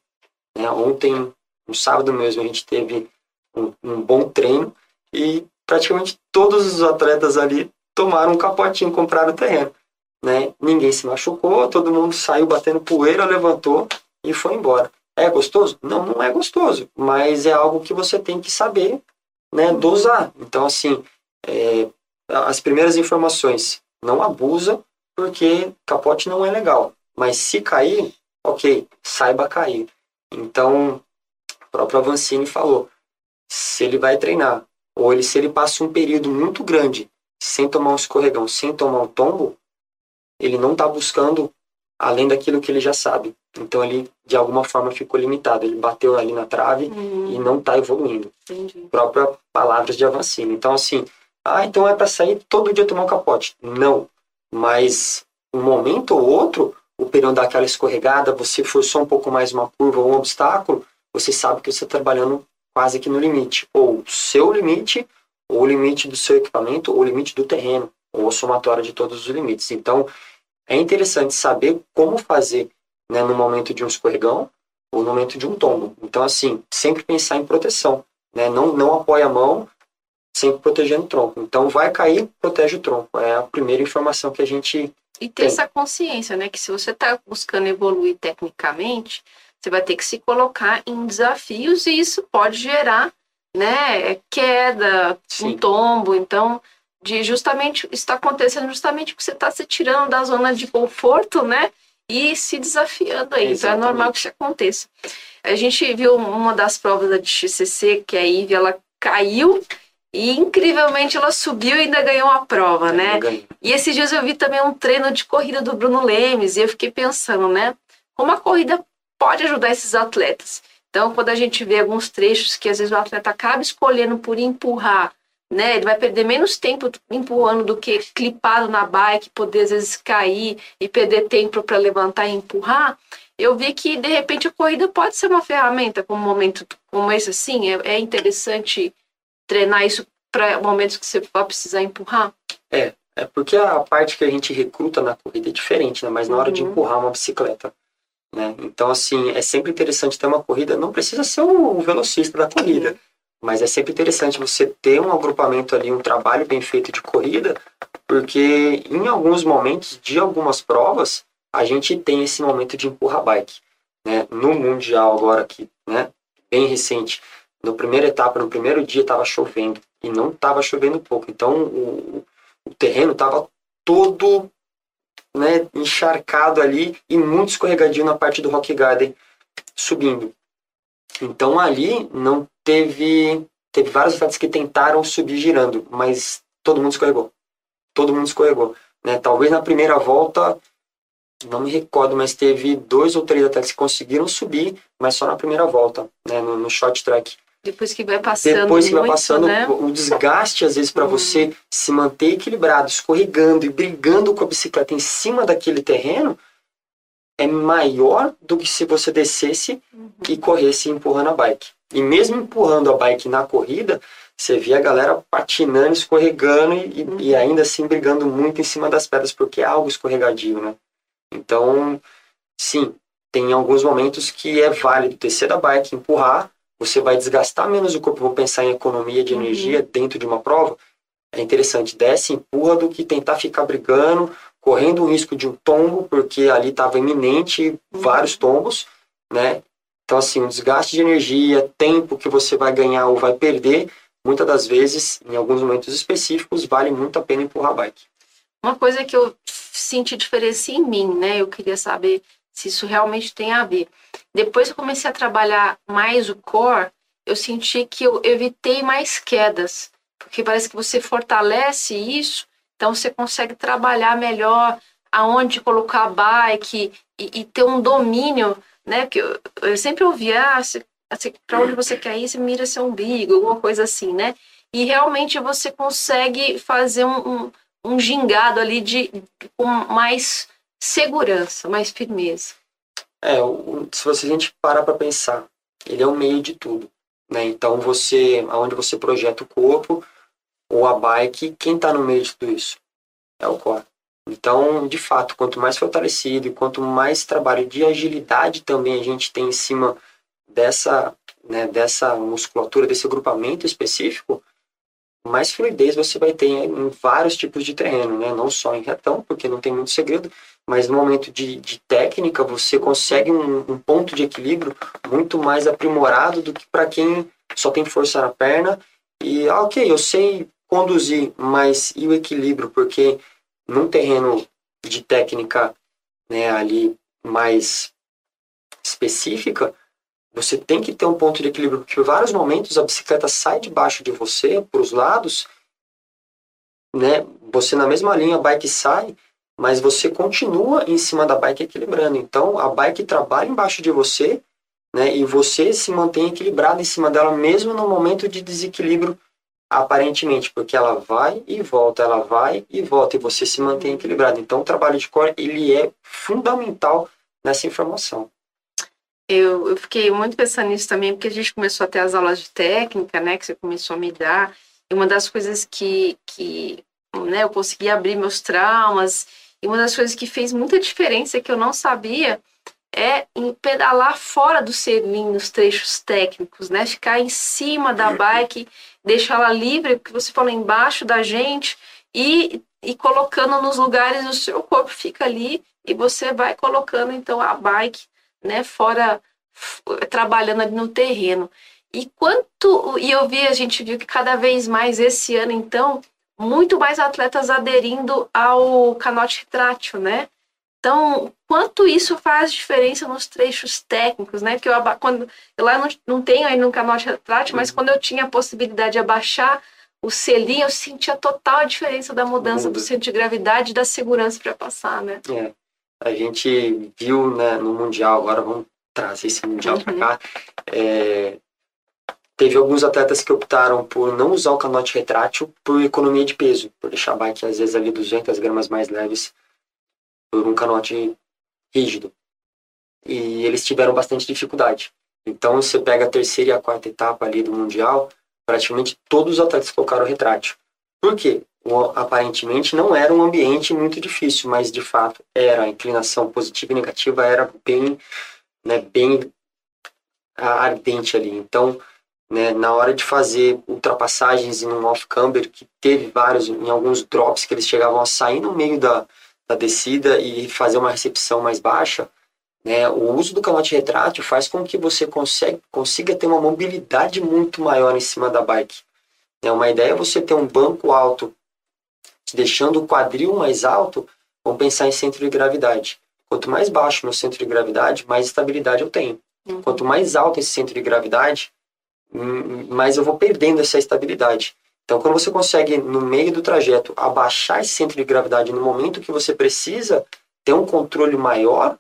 Né? Ontem, no sábado mesmo, a gente teve um, um bom treino e praticamente todos os atletas ali tomaram um capotinho, compraram o terreno. Né? Ninguém se machucou, todo mundo saiu batendo poeira, levantou e foi embora. É gostoso? Não, não é gostoso, mas é algo que você tem que saber, né, dosar. Então, assim, é, as primeiras informações, não abusa, porque capote não é legal. Mas se cair, ok, saiba cair. Então, o próprio Avancini falou, se ele vai treinar, ou ele, se ele passa um período muito grande sem tomar um escorregão, sem tomar um tombo, ele não está buscando além daquilo que ele já sabe. Então ele, de alguma forma, ficou limitado. Ele bateu ali na trave Uhum. e não está evoluindo. Entendi. Própria palavras de Avancini. Então, assim, ah, então é para sair todo dia tomar um capote. Não. Mas um momento ou outro, o pneu dá aquela escorregada, você forçou um pouco mais uma curva ou um obstáculo, você sabe que você está trabalhando quase que no limite. Ou seu limite, ou o limite do seu equipamento, ou o limite do terreno, ou a somatória de todos os limites. Então, é interessante saber como fazer né, no momento de um escorregão ou no momento de um tombo. Então, assim, sempre pensar em proteção. Né? Não, não apoia a mão, sempre protegendo o tronco. Então, vai cair, protege o tronco. É a primeira informação que a gente E ter Tem. essa consciência, né? Que se você está buscando evoluir tecnicamente, você vai ter que se colocar em desafios e isso pode gerar, né? Queda, um Sim. tombo. Então, de justamente está acontecendo justamente porque você está se tirando da zona de conforto, né? E se desafiando aí. Então é Exatamente. normal que isso aconteça. A gente viu uma das provas da XCC que a Ivy ela caiu e incrivelmente ela subiu e ainda ganhou a prova, né? E esses dias eu vi também um treino de corrida do Bruno Lemes e eu fiquei pensando, né? Como a corrida pode ajudar esses atletas. Então, quando a gente vê alguns trechos que às vezes o atleta acaba escolhendo por empurrar, né? Ele vai perder menos tempo empurrando do que clipado na bike, poder às vezes cair e perder tempo para levantar e empurrar. Eu vi que de repente a corrida pode ser uma ferramenta como um momento como esse assim, é, é interessante treinar isso para momentos que você vai precisar empurrar. É porque a parte que a gente recruta na corrida é diferente, né? Mas na hora de Uhum. empurrar uma bicicleta, né? Então, assim, é sempre interessante ter uma corrida. Não precisa ser o velocista da corrida, mas é sempre interessante você ter um agrupamento ali, um trabalho bem feito de corrida, porque em alguns momentos de algumas provas a gente tem esse momento de empurrar bike, né? No mundial agora aqui, né? Bem recente, no primeira etapa, no primeiro dia estava chovendo e não estava chovendo pouco, então o, o terreno estava todo né, encharcado ali e muito escorregadio na parte do Rock Garden subindo. Então ali não teve teve vários atletas que tentaram subir girando, mas todo mundo escorregou. Todo mundo escorregou, né? Talvez na primeira volta não me recordo, mas teve dois ou três atletas que conseguiram subir, mas só na primeira volta, né, no, no short track. Depois que vai passando Depois que vai muito, passando, né? o desgaste, às vezes, para Uhum. você se manter equilibrado, escorregando e brigando com a bicicleta em cima daquele terreno, é maior do que se você descesse Uhum. e corresse empurrando a bike. E mesmo empurrando a bike na corrida, você via a galera patinando, escorregando e, e- Uhum. e ainda assim brigando muito em cima das pedras, porque é algo escorregadio, né? Então, sim, tem alguns momentos que é válido descer da bike, empurrar, você vai desgastar menos o corpo, vou pensar em economia de Uhum. energia dentro de uma prova, é interessante, desce, empurra do que tentar ficar brigando, correndo o risco de um tombo, porque ali estava iminente vários tombos, né? Então, assim, um desgaste de energia, tempo que você vai ganhar ou vai perder, muitas das vezes, em alguns momentos específicos, vale muito a pena empurrar a bike. Uma coisa que eu senti diferença em mim, né? Eu queria saber se isso realmente tem a ver. Depois que eu comecei a trabalhar mais o core, eu senti que eu evitei mais quedas, porque parece que você fortalece isso, então você consegue trabalhar melhor aonde colocar a bike e, e ter um domínio, né? Porque eu, eu sempre ouvia, ah, para onde você quer ir, você mira seu umbigo, alguma coisa assim, né? E realmente você consegue fazer um- um um gingado ali de com mais segurança, mais firmeza. É, o- se você, a gente parar para pensar, ele é o meio de tudo, né? Então você, aonde você projeta o corpo ou a bike, quem está no meio de tudo isso é o core. Então, de fato, quanto mais fortalecido e quanto mais trabalho de agilidade também a gente tem em cima dessa, né, dessa musculatura, desse agrupamento específico, mais fluidez você vai ter em vários tipos de terreno, né? Não só em retão, porque não tem muito segredo, mas no momento de, de técnica você consegue um, um, ponto de equilíbrio muito mais aprimorado do que para quem só tem força na perna e ah, ok, eu sei conduzir, mas e o equilíbrio? Porque num terreno de técnica né, ali mais específica, você tem que ter um ponto de equilíbrio, porque em vários momentos a bicicleta sai debaixo de você, para os lados, né? Você na mesma linha, a bike sai, mas você continua em cima da bike equilibrando. Então, a bike trabalha embaixo de você, né? E você se mantém equilibrado em cima dela, mesmo no momento de desequilíbrio, aparentemente, porque ela vai e volta, ela vai e volta, e você se mantém equilibrado. Então, o trabalho de core, ele é fundamental nessa informação. Eu, eu fiquei muito pensando nisso também, porque a gente começou a ter as aulas de técnica, né, que você começou a me dar, e uma das coisas que, que né, eu consegui abrir meus traumas, e uma das coisas que fez muita diferença que eu não sabia é em pedalar fora do selim nos trechos técnicos, né? Ficar em cima da bike, deixar ela livre, porque você fala embaixo da gente, e, e colocando nos lugares, o seu corpo fica ali e você vai colocando então a bike, né, fora, trabalhando ali no terreno. E quanto, e eu vi, a gente viu que cada vez mais esse ano, então, muito mais atletas aderindo ao canote retrátil, né? Então, quanto isso faz diferença nos trechos técnicos, né? Que eu quando eu lá não, não tenho aí no canote retrátil, mas quando eu tinha a possibilidade de abaixar o selinho, eu sentia total a diferença da mudança Muda. do centro de gravidade e da segurança para passar, né? É. A gente viu né, no Mundial, agora vamos trazer esse Mundial uhum. para cá, é, Teve alguns atletas que optaram por não usar o canote retrátil por economia de peso, por deixar a bike às vezes ali 200 gramas mais leves por um canote rígido. E eles tiveram bastante dificuldade. Então você pega a terceira e a quarta etapa ali do mundial, praticamente todos os atletas colocaram retrátil. Por quê? O, aparentemente não era um ambiente muito difícil, mas de fato era. A inclinação positiva e negativa era bem, né, bem ardente ali. Então né, na hora de fazer ultrapassagens em um off-camber, que teve vários, em alguns drops que eles chegavam a sair no meio da, da descida e fazer uma recepção mais baixa, né, o uso do canote retrátil faz com que você consegue, consiga ter uma mobilidade muito maior em cima da bike. Né, uma ideia é você ter um banco alto, deixando o quadril mais alto, vamos pensar em centro de gravidade. Quanto mais baixo meu centro de gravidade, mais estabilidade eu tenho. Uhum. Quanto mais alto esse centro de gravidade, mas eu vou perdendo essa estabilidade. Então, quando você consegue, no meio do trajeto, abaixar esse centro de gravidade no momento que você precisa ter um controle maior,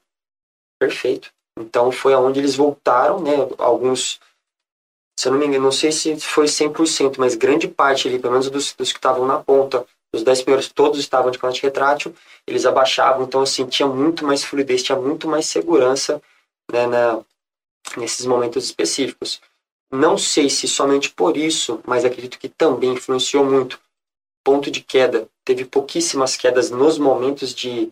perfeito. Então, foi aonde eles voltaram, né? Alguns, se eu não me engano, não sei se foi 100%, mas grande parte ali, pelo menos dos, dos que estavam na ponta, os 10 primeiros, todos estavam de corte retrátil, eles abaixavam, então, assim, tinha muito mais fluidez, tinha muito mais segurança, né, na, nesses momentos específicos. Não sei se somente por isso, mas acredito que também influenciou muito. Ponto de queda. Teve pouquíssimas quedas nos momentos de,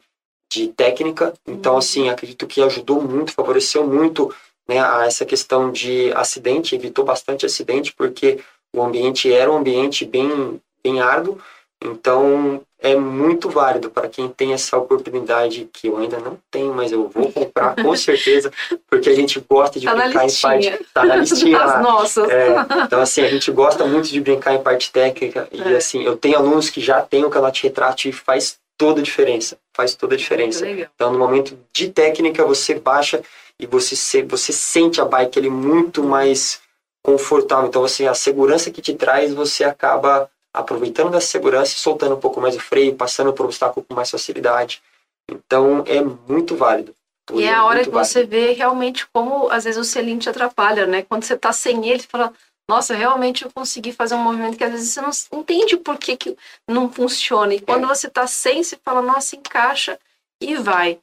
de técnica. Então, uhum. assim, acredito que ajudou muito, favoreceu muito né, a essa questão de acidente, evitou bastante acidente, porque o ambiente era um ambiente bem, bem árduo. Então, é muito válido para quem tem essa oportunidade que eu ainda não tenho, mas eu vou comprar com certeza, porque a gente gosta de tá brincar em parte. Tá na listinha. As nossas. É, então, assim, a gente gosta muito de brincar em parte técnica. E, é. assim, eu tenho alunos que já têm o calote retrato e faz toda a diferença. Faz toda a diferença. Então, no momento de técnica, você baixa e você, se, você sente a bike ele muito mais confortável. Então, assim, a segurança que te traz, você acaba aproveitando da segurança e soltando um pouco mais o freio, passando por um obstáculo com mais facilidade. Então é muito válido. E é, é a hora que você vê realmente como às vezes o selinho te atrapalha, né? Quando você tá sem ele, você fala, nossa, realmente eu consegui fazer um movimento que às vezes você não entende por que, que não funciona. E quando é. você tá sem, você fala, nossa, encaixa e vai.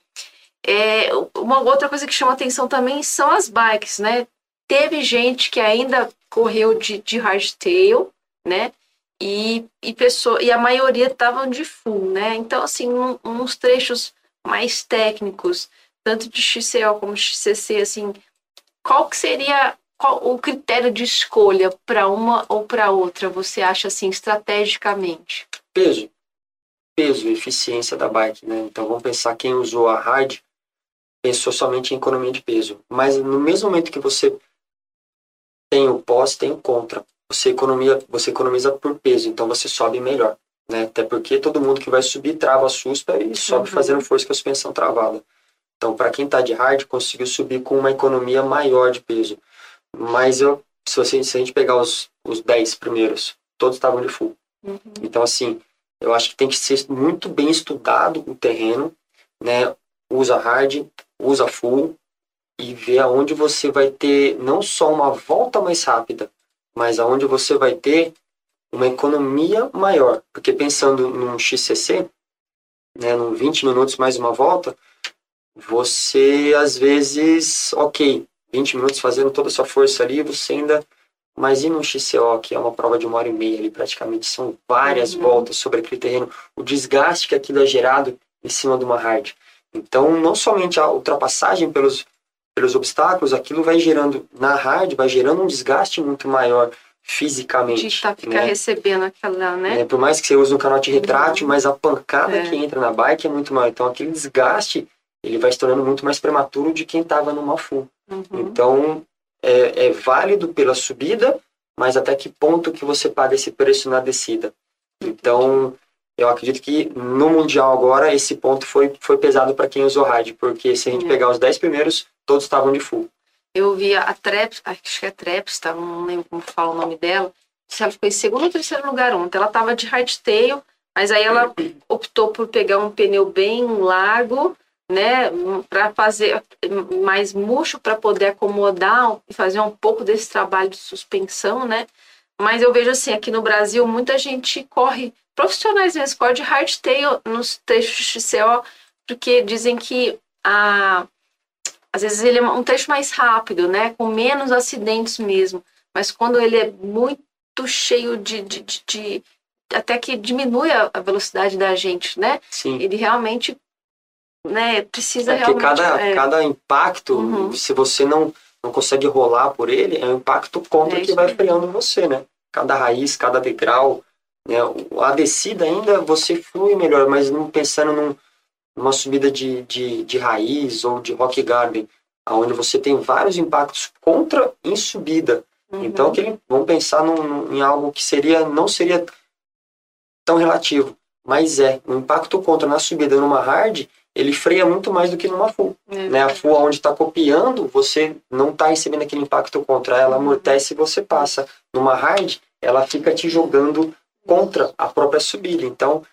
É, uma outra coisa que chama atenção também são as bikes, né? Teve gente que ainda correu de, de hardtail, né? E, e, pessoa, e a maioria estavam de full, né? Então, assim, um, uns trechos mais técnicos, tanto de XCO como de XCC, assim, qual que seria qual, o critério de escolha para uma ou para outra, você acha, assim, estrategicamente? Peso. peso, eficiência da bike, né? Então vamos pensar quem usou a hard pensou somente em economia de peso, mas no mesmo momento que você tem o pós, tem o contra. Você economia, você economiza por peso, então você sobe melhor, né? Até porque todo mundo que vai subir trava a suspa e sobe Uhum. fazendo força com a suspensão travada. Então, para quem está de hard, conseguiu subir com uma economia maior de peso. Mas eu, se, você, se a gente pegar os, os 10 primeiros, todos estavam de full. Uhum. Então, assim, eu acho que tem que ser muito bem estudado o terreno, né? Usa hard, usa full e ver aonde você vai ter não só uma volta mais rápida, mas aonde você vai ter uma economia maior. Porque pensando num XCC, né, num 20 minutos mais uma volta, você às vezes, ok, 20 minutos fazendo toda a sua força ali, você ainda. Mas e no XCO, que é uma prova de uma hora e meia ali, praticamente são várias Uhum. voltas sobre aquele terreno, o desgaste que aquilo é gerado em cima de uma hard. Então, não somente a ultrapassagem pelos, pelos obstáculos, aquilo vai gerando, na hard, vai gerando um desgaste muito maior fisicamente. De tá, ficar né? recebendo aquela, né? É, por mais que você use um canote retrátil, mas a pancada É. que entra na bike é muito maior. Então, aquele desgaste, ele vai se tornando muito mais prematuro de quem estava numa full. Uhum. Então, é, é válido pela subida, mas até que ponto que você paga esse preço na descida. Então, eu acredito que no Mundial agora, esse ponto foi, foi pesado para quem usou hard, porque se a gente É. pegar os 10 primeiros, todos estavam de full. Eu vi a Treps, acho que é Treps, tá? não lembro como fala o nome dela. Se ela ficou em segundo ou terceiro lugar ontem. Ela tava de hardtail, mas aí ela optou por pegar um pneu bem largo, né, para fazer mais murcho para poder acomodar e fazer um pouco desse trabalho de suspensão, né? Mas eu vejo assim, aqui no Brasil, muita gente corre, profissionais mesmo, corre de hardtail nos trechos de XCO, porque dizem que a às vezes ele é um trecho mais rápido, né? Com menos acidentes mesmo. Mas quando ele é muito cheio de. de, de- de- até que diminui a, a velocidade da gente, né? Sim. Ele realmente né, precisa É porque realmente. cada, é, cada impacto, Uhum. se você não, não consegue rolar por ele, é um impacto contra É que vai mesmo. freando você, né? Cada raiz, cada degrau, né? A descida ainda você flui melhor, mas não pensando num, numa subida de, de, de raiz ou de rock garden, onde você tem vários impactos contra em subida. uhum. Então, vamos pensar num- num- em algo que seria não seria tão relativo, mas é. O impacto contra na subida numa hard, ele freia muito mais do que numa full. É, Né? A full, onde está copiando, você não está recebendo aquele impacto contra ela, Uhum. amortece e você passa. Numa hard, ela fica te jogando contra a própria subida. Então,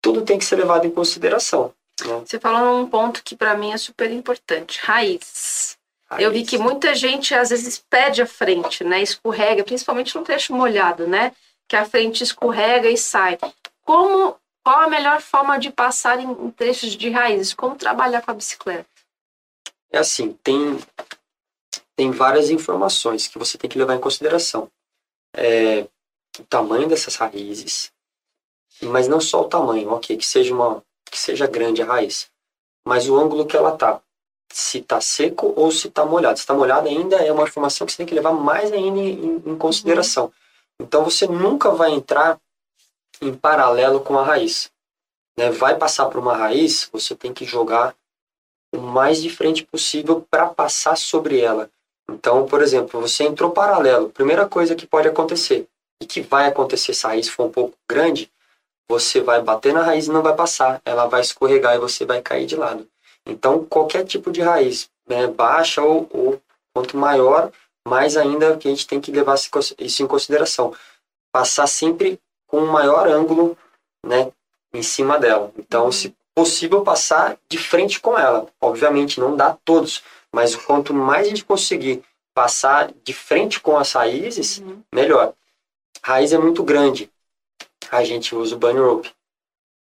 tudo tem que ser levado em consideração. Né? Você falou num ponto que para mim é super importante: raízes. Eu vi que muita gente às vezes perde a frente, né? Escorrega, principalmente no trecho molhado, né? Que a frente escorrega e sai. Como qual a melhor forma de passar em em trechos de raízes? Como trabalhar com a bicicleta? É assim, tem, tem várias informações que você tem que levar em consideração. É, o tamanho dessas raízes, mas não só o tamanho, ok, que seja uma que seja grande a raiz, mas o ângulo que ela tá, se tá seco ou se tá molhado. Se tá molhado ainda é uma informação que você tem que levar mais ainda em, em consideração. Então você nunca vai entrar em paralelo com a raiz. Né? Vai passar por uma raiz, você tem que jogar o mais de frente possível para passar sobre ela. Então, por exemplo, você entrou paralelo. Primeira coisa que pode acontecer, e que vai acontecer se a raiz for um pouco grande, você vai bater na raiz e não vai passar. Ela vai escorregar e você vai cair de lado. Então, qualquer tipo de raiz, né, baixa ou, ou quanto maior, mais ainda que a gente tem que levar isso em consideração. Passar sempre com o maior ângulo né, em cima dela. Então, se possível, passar de frente com ela. Obviamente, não dá todos, mas quanto mais a gente conseguir passar de frente com as raízes, Uhum. melhor. Raiz é muito grande. A gente usa o bunny rope.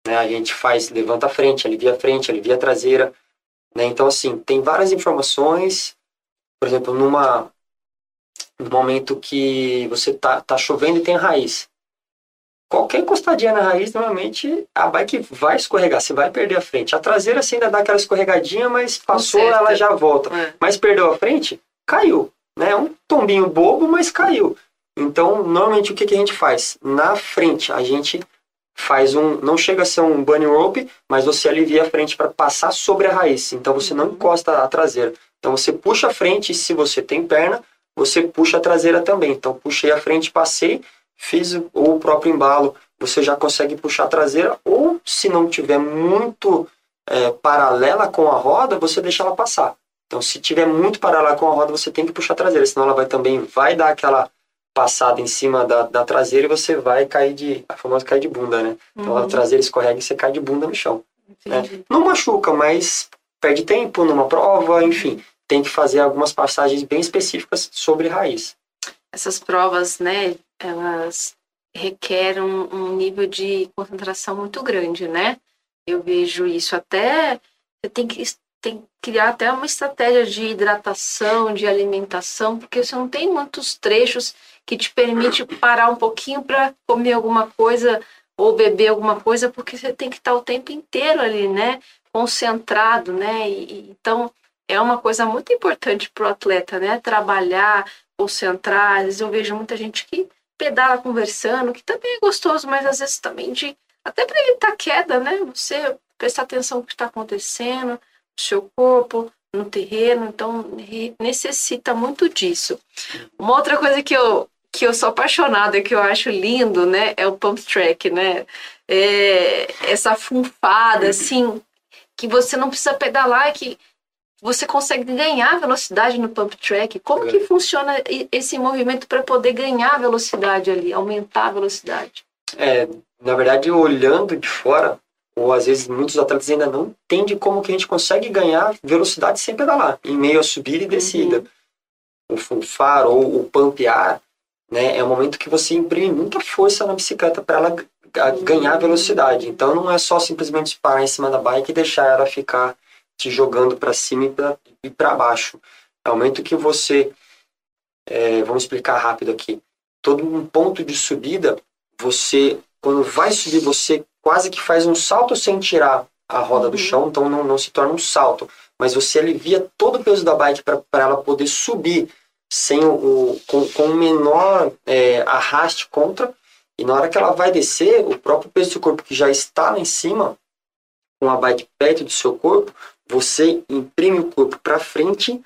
Né? A gente faz, levanta a frente, alivia a frente, alivia a traseira. Né? Então, assim, tem várias informações. Por exemplo, numa, no momento que você tá, tá chovendo e tem raiz. Qualquer encostadinha na raiz, normalmente a bike vai escorregar, você vai perder a frente. A traseira você ainda dá aquela escorregadinha, mas passou, ela já volta. É. Mas perdeu a frente, caiu. Né? É um tombinho bobo, mas caiu. Então, normalmente o que, que a gente faz? Na frente, a gente faz um, não chega a ser um bunny rope, mas você alivia a frente para passar sobre a raiz. Então você não encosta a traseira. Então você puxa a frente, se você tem perna, você puxa a traseira também. Então puxei a frente, passei, fiz o, o próprio embalo, você já consegue puxar a traseira, ou se não tiver muito é, paralela com a roda, você deixa ela passar. Então, se tiver muito paralela com a roda, você tem que puxar a traseira, senão ela vai também vai dar aquela passada em cima da, da traseira e você vai cair de a famosa cair de bunda, né? Então a traseira escorrega e você cai de bunda no chão. Né? Não machuca, mas perde tempo numa prova, enfim, tem que fazer algumas passagens bem específicas sobre raiz. Essas provas, né, elas requerem um, um nível de concentração muito grande, né? Eu vejo isso até você tem que tem que criar até uma estratégia de hidratação, de alimentação, porque você não tem muitos trechos que te permite parar um pouquinho para comer alguma coisa ou beber alguma coisa, porque você tem que estar o tempo inteiro ali, né? Concentrado, né? E, então é uma coisa muito importante para o atleta, né? Trabalhar, concentrar. Às vezes eu vejo muita gente que pedala conversando, que também é gostoso, mas às vezes também de até para evitar queda, né? Você prestar atenção no que está acontecendo, no seu corpo, no terreno, então necessita muito disso. Uma outra coisa que eu que eu sou apaixonada, que eu acho lindo, né, é o pump track, né? É, essa funfada, assim, que você não precisa pedalar, que você consegue ganhar velocidade no pump track. Como que funciona e- esse movimento para poder ganhar velocidade ali, aumentar a velocidade? É, na verdade, olhando de fora, ou às vezes muitos atletas ainda não entendem como que a gente consegue ganhar velocidade sem pedalar, em meio a subida e descida. O funfar ou o pampear, né, é o momento que você imprime muita força na bicicleta para ela ganhar velocidade. Então não é só simplesmente parar em cima da bike e deixar ela ficar te jogando para cima e e para baixo. É o momento que você, é, vamos explicar rápido aqui, todo um ponto de subida, você, quando vai subir, você quase que faz um salto sem tirar a roda do Uhum. chão, então não, não se torna um salto, mas você alivia todo o peso da bike para ela poder subir sem o, o- com, com o menor é, arraste contra, e na hora que ela vai descer, o próprio peso do seu corpo que já está lá em cima, com a bike perto do seu corpo, você imprime o corpo para frente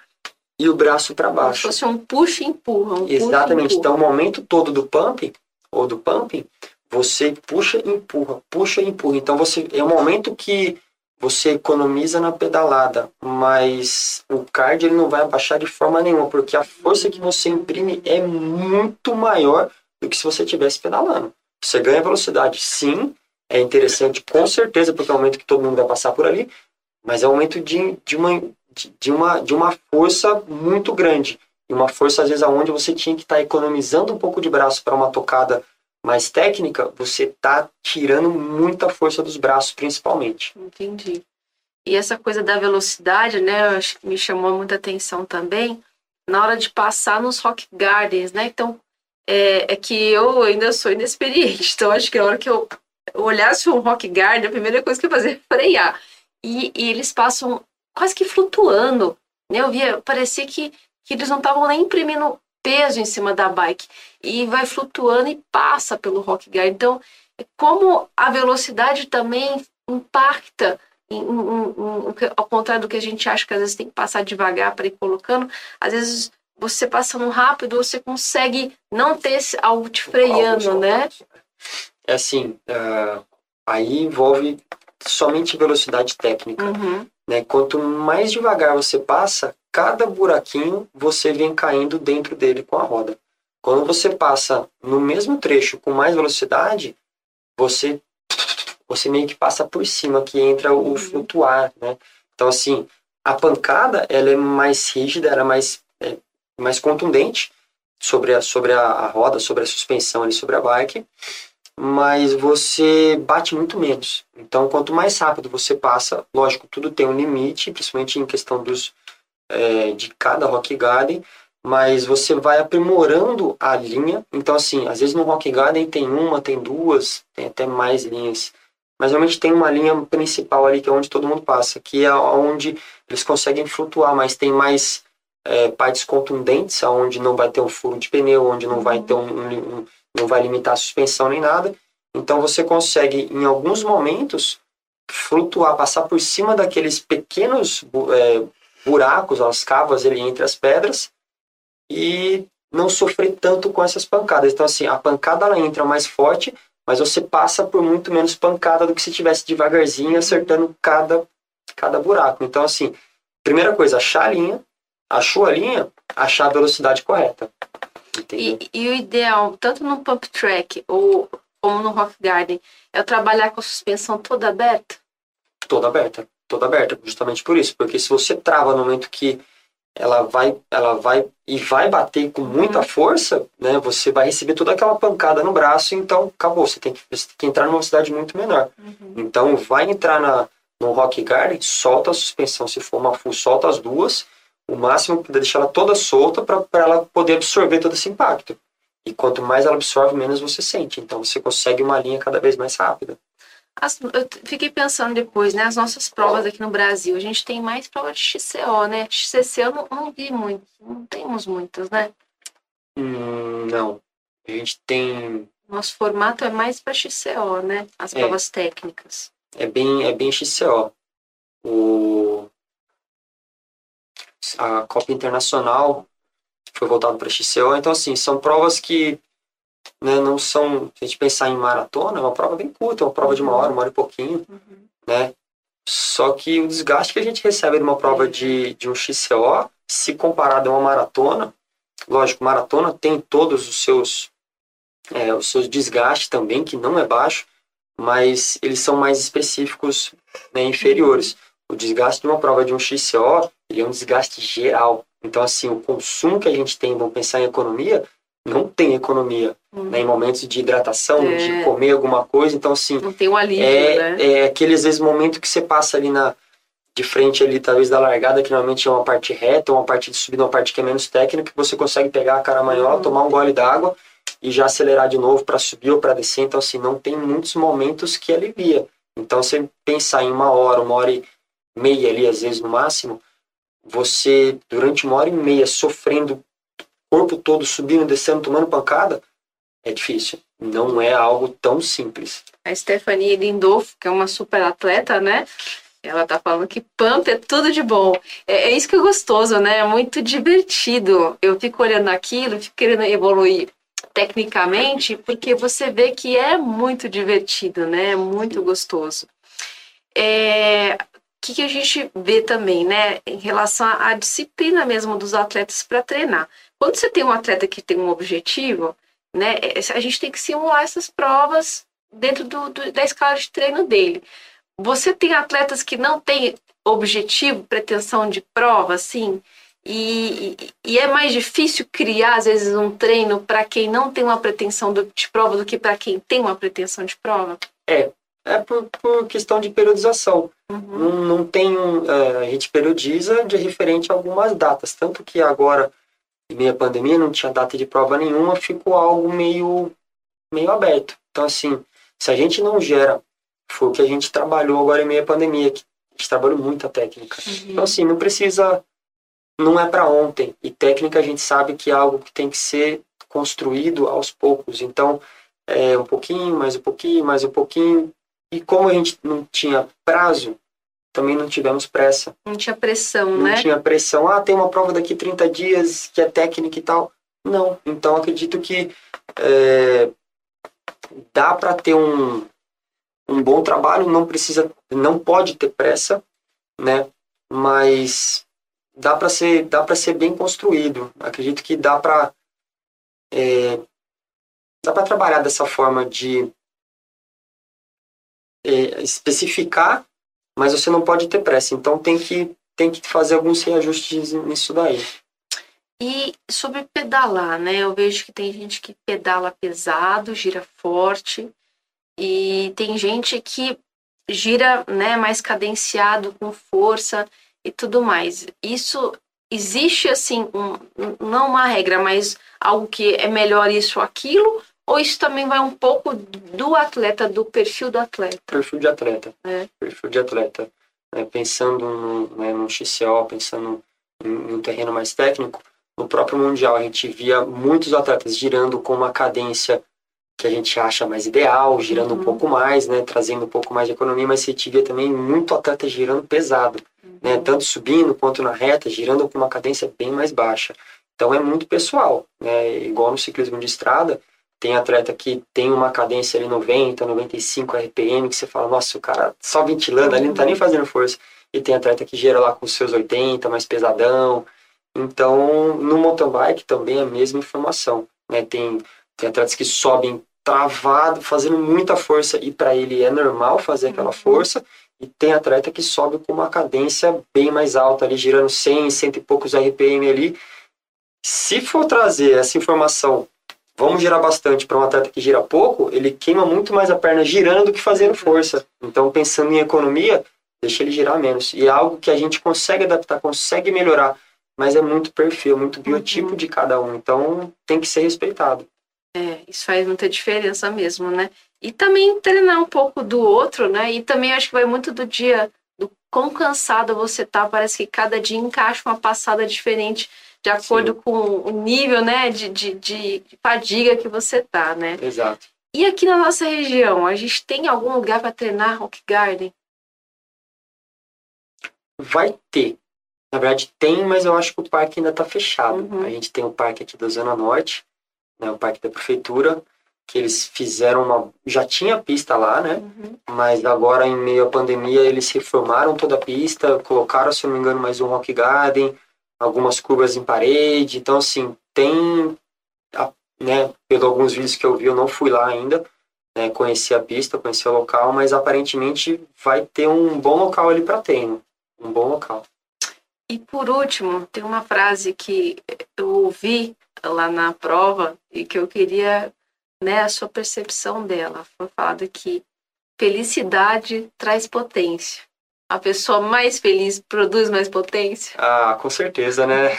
e o braço para Como se baixo. fosse um puxa e empurra. Um puxa e Exatamente. empurra. Então, o momento todo do pumping, ou do pumping, você puxa e empurra, puxa e empurra. Então, você é um momento que você economiza na pedalada, mas o cardio ele não vai abaixar de forma nenhuma, porque a força que você imprime é muito maior do que se você estivesse pedalando. Você ganha velocidade, sim, é interessante, com certeza, porque é o momento que todo mundo vai passar por ali, mas é um momento de, de, uma, de, de uma, de uma força muito grande. E uma força, às vezes, aonde você tinha que estar economizando um pouco de braço para uma tocada mais técnica, você está tirando muita força dos braços, principalmente. Entendi. E essa coisa da velocidade, né, acho que me chamou muita atenção também na hora de passar nos rock gardens, né? Então, é, é que eu ainda sou inexperiente, então acho que na hora que eu olhasse um rock garden, a primeira coisa que eu fazer é frear. E, e eles passam quase que flutuando, né? Eu via, parecia que, que eles não estavam nem imprimindo peso em cima da bike. E vai flutuando e passa pelo rock garden. Então, é como a velocidade também impacta em- em- em- ao contrário do que a gente acha que às vezes tem que passar devagar para ir colocando, às vezes você passando rápido, você consegue não ter esse, algo te freando, Alguns né? contatos. É assim, ah, aí envolve somente velocidade técnica. Uhum. né? Quanto mais devagar você passa, cada buraquinho você vem caindo dentro dele com a roda. Quando você passa no mesmo trecho com mais velocidade, você você meio que passa por cima, que entra o flutuar, né? Então assim, a pancada ela é mais rígida, ela é mais é, mais contundente sobre a sobre a, a roda, sobre a suspensão ali sobre a bike, mas você bate muito menos. Então, quanto mais rápido você passa, lógico, tudo tem um limite, principalmente em questão dos é, de cada rock garden, mas você vai aprimorando a linha. Então, assim, às vezes no rock garden tem uma, tem duas, tem até mais linhas. Mas realmente tem uma linha principal ali que é onde todo mundo passa, que é onde eles conseguem flutuar, mas tem mais é, partes contundentes, onde não vai ter um furo de pneu, onde não vai ter um, um- um- não vai limitar a suspensão nem nada. Então você consegue, em alguns momentos, flutuar, passar por cima daqueles pequenos é, buracos, as cavas ali entre as pedras e não sofrer tanto com essas pancadas. Então, assim, a pancada ela entra mais forte, mas você passa por muito menos pancada do que se tivesse devagarzinho acertando cada, cada buraco. Então, assim, primeira coisa, achar a linha, achou a linha, achar a velocidade correta. E, e, o ideal, tanto no pump track ou como no rock garden, é trabalhar com a suspensão toda aberta? Toda aberta, toda aberta, justamente por isso, porque se você trava no momento que ela vai, ela vai e vai bater com muita uhum. força, né? Você vai receber toda aquela pancada no braço, então acabou. Você tem que, você tem que entrar numa velocidade muito menor. Uhum. Então vai entrar na no rock garden, solta a suspensão. Se for uma full, solta as duas o máximo para deixar ela toda solta para ela poder absorver todo esse impacto. E quanto mais ela absorve, menos você sente. Então você consegue uma linha cada vez mais rápida. As, eu fiquei pensando depois, né? As nossas provas aqui no Brasil, a gente tem mais prova de XCO, né? XCC eu não, não vi muito, não temos muitas, né? Hum, não. A gente tem. Nosso formato é mais para XCO, né? As é. provas técnicas. É bem, é bem XCO. O a Copa Internacional foi voltado para XCO. Então, assim, são provas que né, não são. Se a gente pensar em maratona, é uma prova bem curta, é uma prova de uma hora, uma hora e pouquinho, uhum. né? Só que o desgaste que a gente recebe de uma prova de, de um XCO, se comparado a uma maratona, lógico, maratona tem todos os seus, é, os seus desgastes também, que não é baixo, mas eles são mais específicos, né, inferiores. O desgaste de uma prova de um XCO, ele é um desgaste geral. Então, assim, o consumo que a gente tem, vamos pensar em economia, não tem economia. Uhum. Né, em momentos de hidratação, é. de comer alguma coisa. Então, assim. Não tem um alívio, é, né? É aquele, às vezes, momento que você passa ali na. De frente ali, talvez da largada, que normalmente é uma parte reta, uma parte de subida, uma parte que é menos técnica, que você consegue pegar a caramanhola, uhum. tomar um gole d'água e já acelerar de novo para subir ou para descer. Então, assim, não tem muitos momentos que alivia. Então, você pensar em uma hora, uma hora e meia ali, às vezes no máximo, você, durante uma hora e meia, sofrendo, corpo todo subindo, descendo, tomando pancada, é difícil. Não é algo tão simples. A Stephanie Lindolfo, que é uma super atleta, né? Ela tá falando que pump é tudo de bom. É, é, isso que é gostoso, né? É muito divertido. Eu fico olhando aquilo, fico querendo evoluir tecnicamente, porque você vê que é muito divertido, né? É muito gostoso. É, que, que a gente vê também, né, em relação à disciplina mesmo dos atletas para treinar. Quando você tem um atleta que tem um objetivo, né, é, a gente tem que simular essas provas dentro do, do, da escala de treino dele. Você tem atletas que não têm objetivo, pretensão de prova, assim, e, e, é mais difícil criar, às vezes, um treino para quem não tem uma pretensão de prova do que para quem tem uma pretensão de prova? É, é por, por questão de periodização. Uhum. Não, não tem um, é, a gente periodiza de referente a algumas datas, tanto que agora, meio à pandemia, não tinha data de prova nenhuma, ficou algo meio, meio aberto. Então, assim, se a gente não gera, foi o que a gente trabalhou agora em meio à pandemia, que a gente trabalhou muita técnica. Uhum. Então, assim, não precisa, não é para ontem. E técnica a gente sabe que é algo que tem que ser construído aos poucos. Então, é um pouquinho, mais um pouquinho, mais um pouquinho, e como a gente não tinha prazo, também não tivemos pressa. Não tinha pressão, não né? Não tinha pressão. Ah, tem uma prova daqui 30 dias que é técnica e tal. Não. Então acredito que é, dá para ter um, um bom trabalho, não precisa, não pode ter pressa, né? Mas dá para ser, dá para ser bem construído. Acredito que dá para é, dá para trabalhar dessa forma de é, especificar, mas você não pode ter pressa. Então tem que, tem que fazer alguns reajustes nisso daí. E sobre pedalar, né? Eu vejo que tem gente que pedala pesado, gira forte, e tem gente que gira né, mais cadenciado, com força e tudo mais. Isso existe assim, um, não uma regra, mas algo que é melhor isso ou aquilo, ou isso também vai um pouco do atleta, do perfil do atleta? Perfil de atleta. É. Perfil de atleta. É, pensando no, né, no XCO, pensando em, um terreno mais técnico, no próprio Mundial a gente via muitos atletas girando com uma cadência que a gente acha mais ideal, girando Uhum. um pouco mais, né? Trazendo um pouco mais de economia, mas você vê também muito atleta girando pesado, né? Tanto subindo quanto na reta, girando com uma cadência bem mais baixa. Então é muito pessoal, né? Igual no ciclismo de estrada, tem atleta que tem uma cadência ali 90, 95 RPM, que você fala, nossa, o cara só ventilando ali, não tá nem fazendo força. E tem atleta que gira lá com seus 80, mais pesadão. Então, no mountain bike também é a mesma informação, né? Tem, tem atletas que sobem travado, fazendo muita força, e para ele é normal fazer aquela força. E tem atleta que sobe com uma cadência bem mais alta, ali girando 100, cento e poucos RPM ali. Se for trazer essa informação, vamos girar bastante para um atleta que gira pouco, ele queima muito mais a perna girando do que fazendo força. Então, pensando em economia, deixa ele girar menos. E é algo que a gente consegue adaptar, consegue melhorar, mas é muito perfil, muito biotipo de cada um. Então, tem que ser respeitado. É, isso faz muita diferença mesmo, né? E também treinar um pouco do outro, né? E também acho que vai muito do dia, do quão cansado você tá. Parece que cada dia encaixa uma passada diferente, de acordo com o nível, né, de, de, de fadiga que você tá, né? Exato. E aqui na nossa região, a gente tem algum lugar para treinar Rock Garden? Vai ter. Na verdade, tem, mas eu acho que o parque ainda está fechado. Uhum. A gente tem o parque aqui da Zona Norte, né, o parque da prefeitura, que eles fizeram uma. Já tinha pista lá, né? Uhum. Mas agora, em meio à pandemia, eles reformaram toda a pista, colocaram, se não me engano, mais um rock garden, algumas curvas em parede. Então, assim, tem, né, pelos alguns vídeos que eu vi, eu não fui lá ainda, né, conheci a pista, conheci o local, mas aparentemente vai ter um bom local ali para treino. Um bom local. E por último, tem uma frase que eu ouvi lá na prova e que eu queria, né, a sua percepção dela. Foi falado que felicidade traz potência. A pessoa mais feliz produz mais potência. Ah, com certeza, né?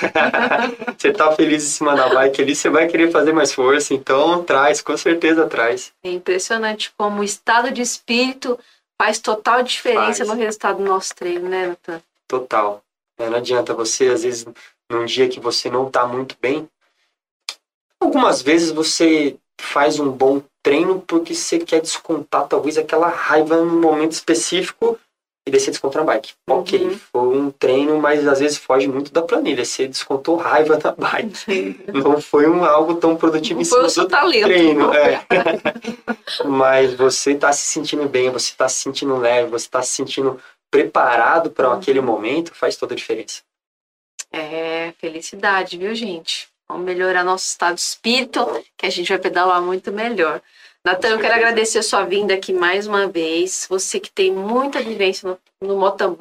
você tá feliz em cima da bike ali, você vai querer fazer mais força, então traz, com certeza traz. É impressionante como o estado de espírito faz total diferença Faz. no resultado do nosso treino, né, Natan? Total. É, não adianta você, às vezes, num dia que você não tá muito bem, algumas vezes você faz um bom treino porque você quer descontar talvez aquela raiva num momento específico e daí você desconta na bike. Uhum. Ok, foi um treino, mas às vezes foge muito da planilha. Você descontou raiva na bike. não foi um, algo tão produtivo Não em foi cima o seu do talento. treino. É. Mas você está se sentindo bem, você está se sentindo leve, você está se sentindo preparado para Uhum. aquele momento, faz toda a diferença. É, felicidade, viu, gente? Vamos melhorar nosso estado de espírito, que a gente vai pedalar muito melhor. Natan, eu quero agradecer a sua vinda aqui mais uma vez. Você que tem muita vivência no, no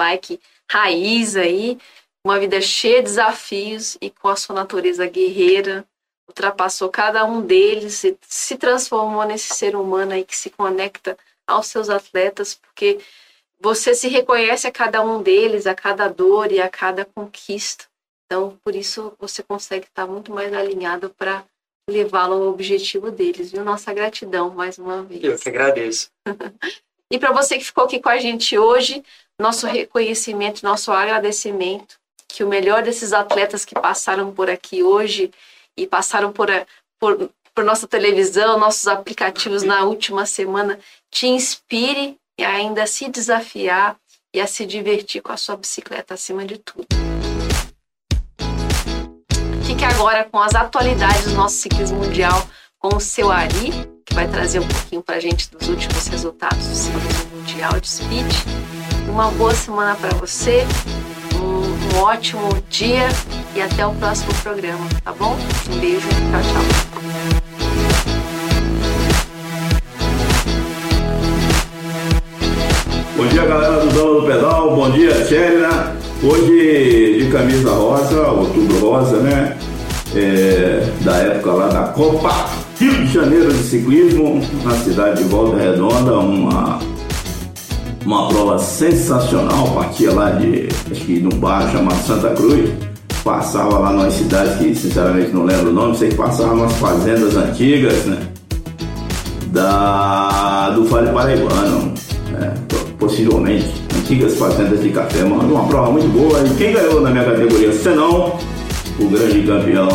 raiz aí, uma vida cheia de desafios e com a sua natureza guerreira, ultrapassou cada um deles e se transformou nesse ser humano aí que se conecta aos seus atletas, porque você se reconhece a cada um deles, a cada dor e a cada conquista. Então, por isso, você consegue estar muito mais alinhado para levá-lo ao objetivo deles, viu? Nossa gratidão mais uma vez. Eu que agradeço. E para você que ficou aqui com a gente hoje, nosso reconhecimento, nosso agradecimento, que o melhor desses atletas que passaram por aqui hoje e passaram por, a- por, por nossa televisão, nossos aplicativos na última semana, te inspire e ainda a se desafiar e a se divertir com a sua bicicleta acima de tudo. Fique agora com as atualidades do nosso ciclismo mundial com o seu Ari, que vai trazer um pouquinho pra gente dos últimos resultados do ciclismo mundial de speed. Uma boa semana para você, um, ótimo dia e até o próximo programa, tá bom? Um beijo, tchau, tchau. Bom dia, galera do Dama do Pedal. Bom dia, Tcherna. Hoje de camisa rosa, outubro rosa, né? É, da época lá da Copa Rio de Janeiro de Ciclismo, na cidade de Volta Redonda, uma, uma prova sensacional. Partia lá de, acho que um bairro chamado Santa Cruz. Passava lá numa cidade que sinceramente não lembro o nome, sei que passava umas fazendas antigas, né? da, do Vale Paraibano, né, possivelmente, antigas fazendas de café, mano, uma prova muito boa. E quem ganhou na minha categoria, senão o grande campeão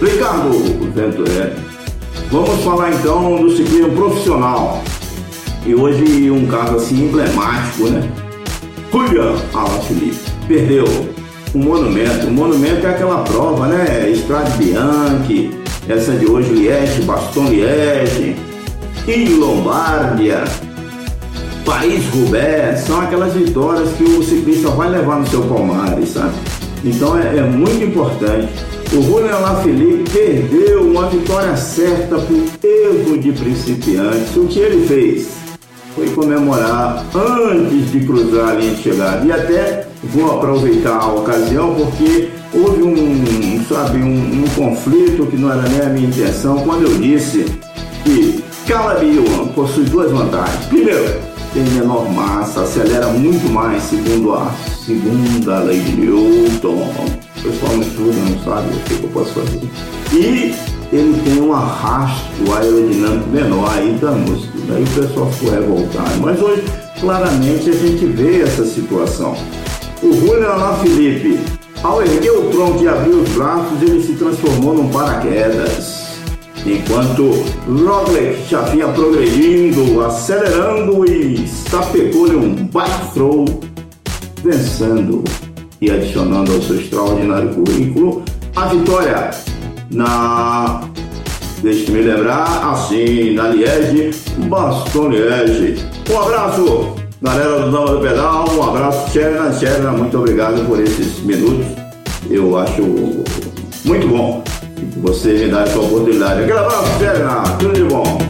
Ricardo Venturelli. Vamos falar então do ciclismo profissional. E hoje um caso assim emblemático, né? Julian Alaphilippe perdeu um monumento. O monumento é aquela prova, né? Estrade Bianchi, essa de hoje Liège, Baston Liège, e Lombardia, Paris-Roubaix, são aquelas vitórias que o ciclista vai levar no seu palmares, sabe? Então é, é muito importante. O Julian Lafilippe perdeu uma vitória certa por erro de principiante. O que ele fez? Foi comemorar antes de cruzar a linha de chegada. E até vou aproveitar a ocasião porque houve um, sabe, um, um conflito que não era nem a minha intenção quando eu disse que Calabion possui duas vantagens. Primeiro, tem menor massa, acelera muito mais segundo a segunda lei de Newton. O pessoal não sabe o que eu posso fazer. E ele tem um arrasto aerodinâmico menor aí da música. Daí o pessoal ficou revoltado. Mas hoje, claramente, a gente vê essa situação. O Julian Felipe, ao erguer o tronco e abrir os braços, ele se transformou num paraquedas enquanto Roglic já vinha progredindo, acelerando e sapecou-lhe um bike throw, vencendo e adicionando ao seu extraordinário currículo a vitória na Deixe-me lembrar, assim, na Liege, Baston Liege. Um abraço, galera do Dama do Pedal, um abraço, Tcherna, Tcherna, muito obrigado por esses minutos. Eu acho muito bom você me dá essa oportunidade. Aquele abraço, Tcherna, tudo de bom.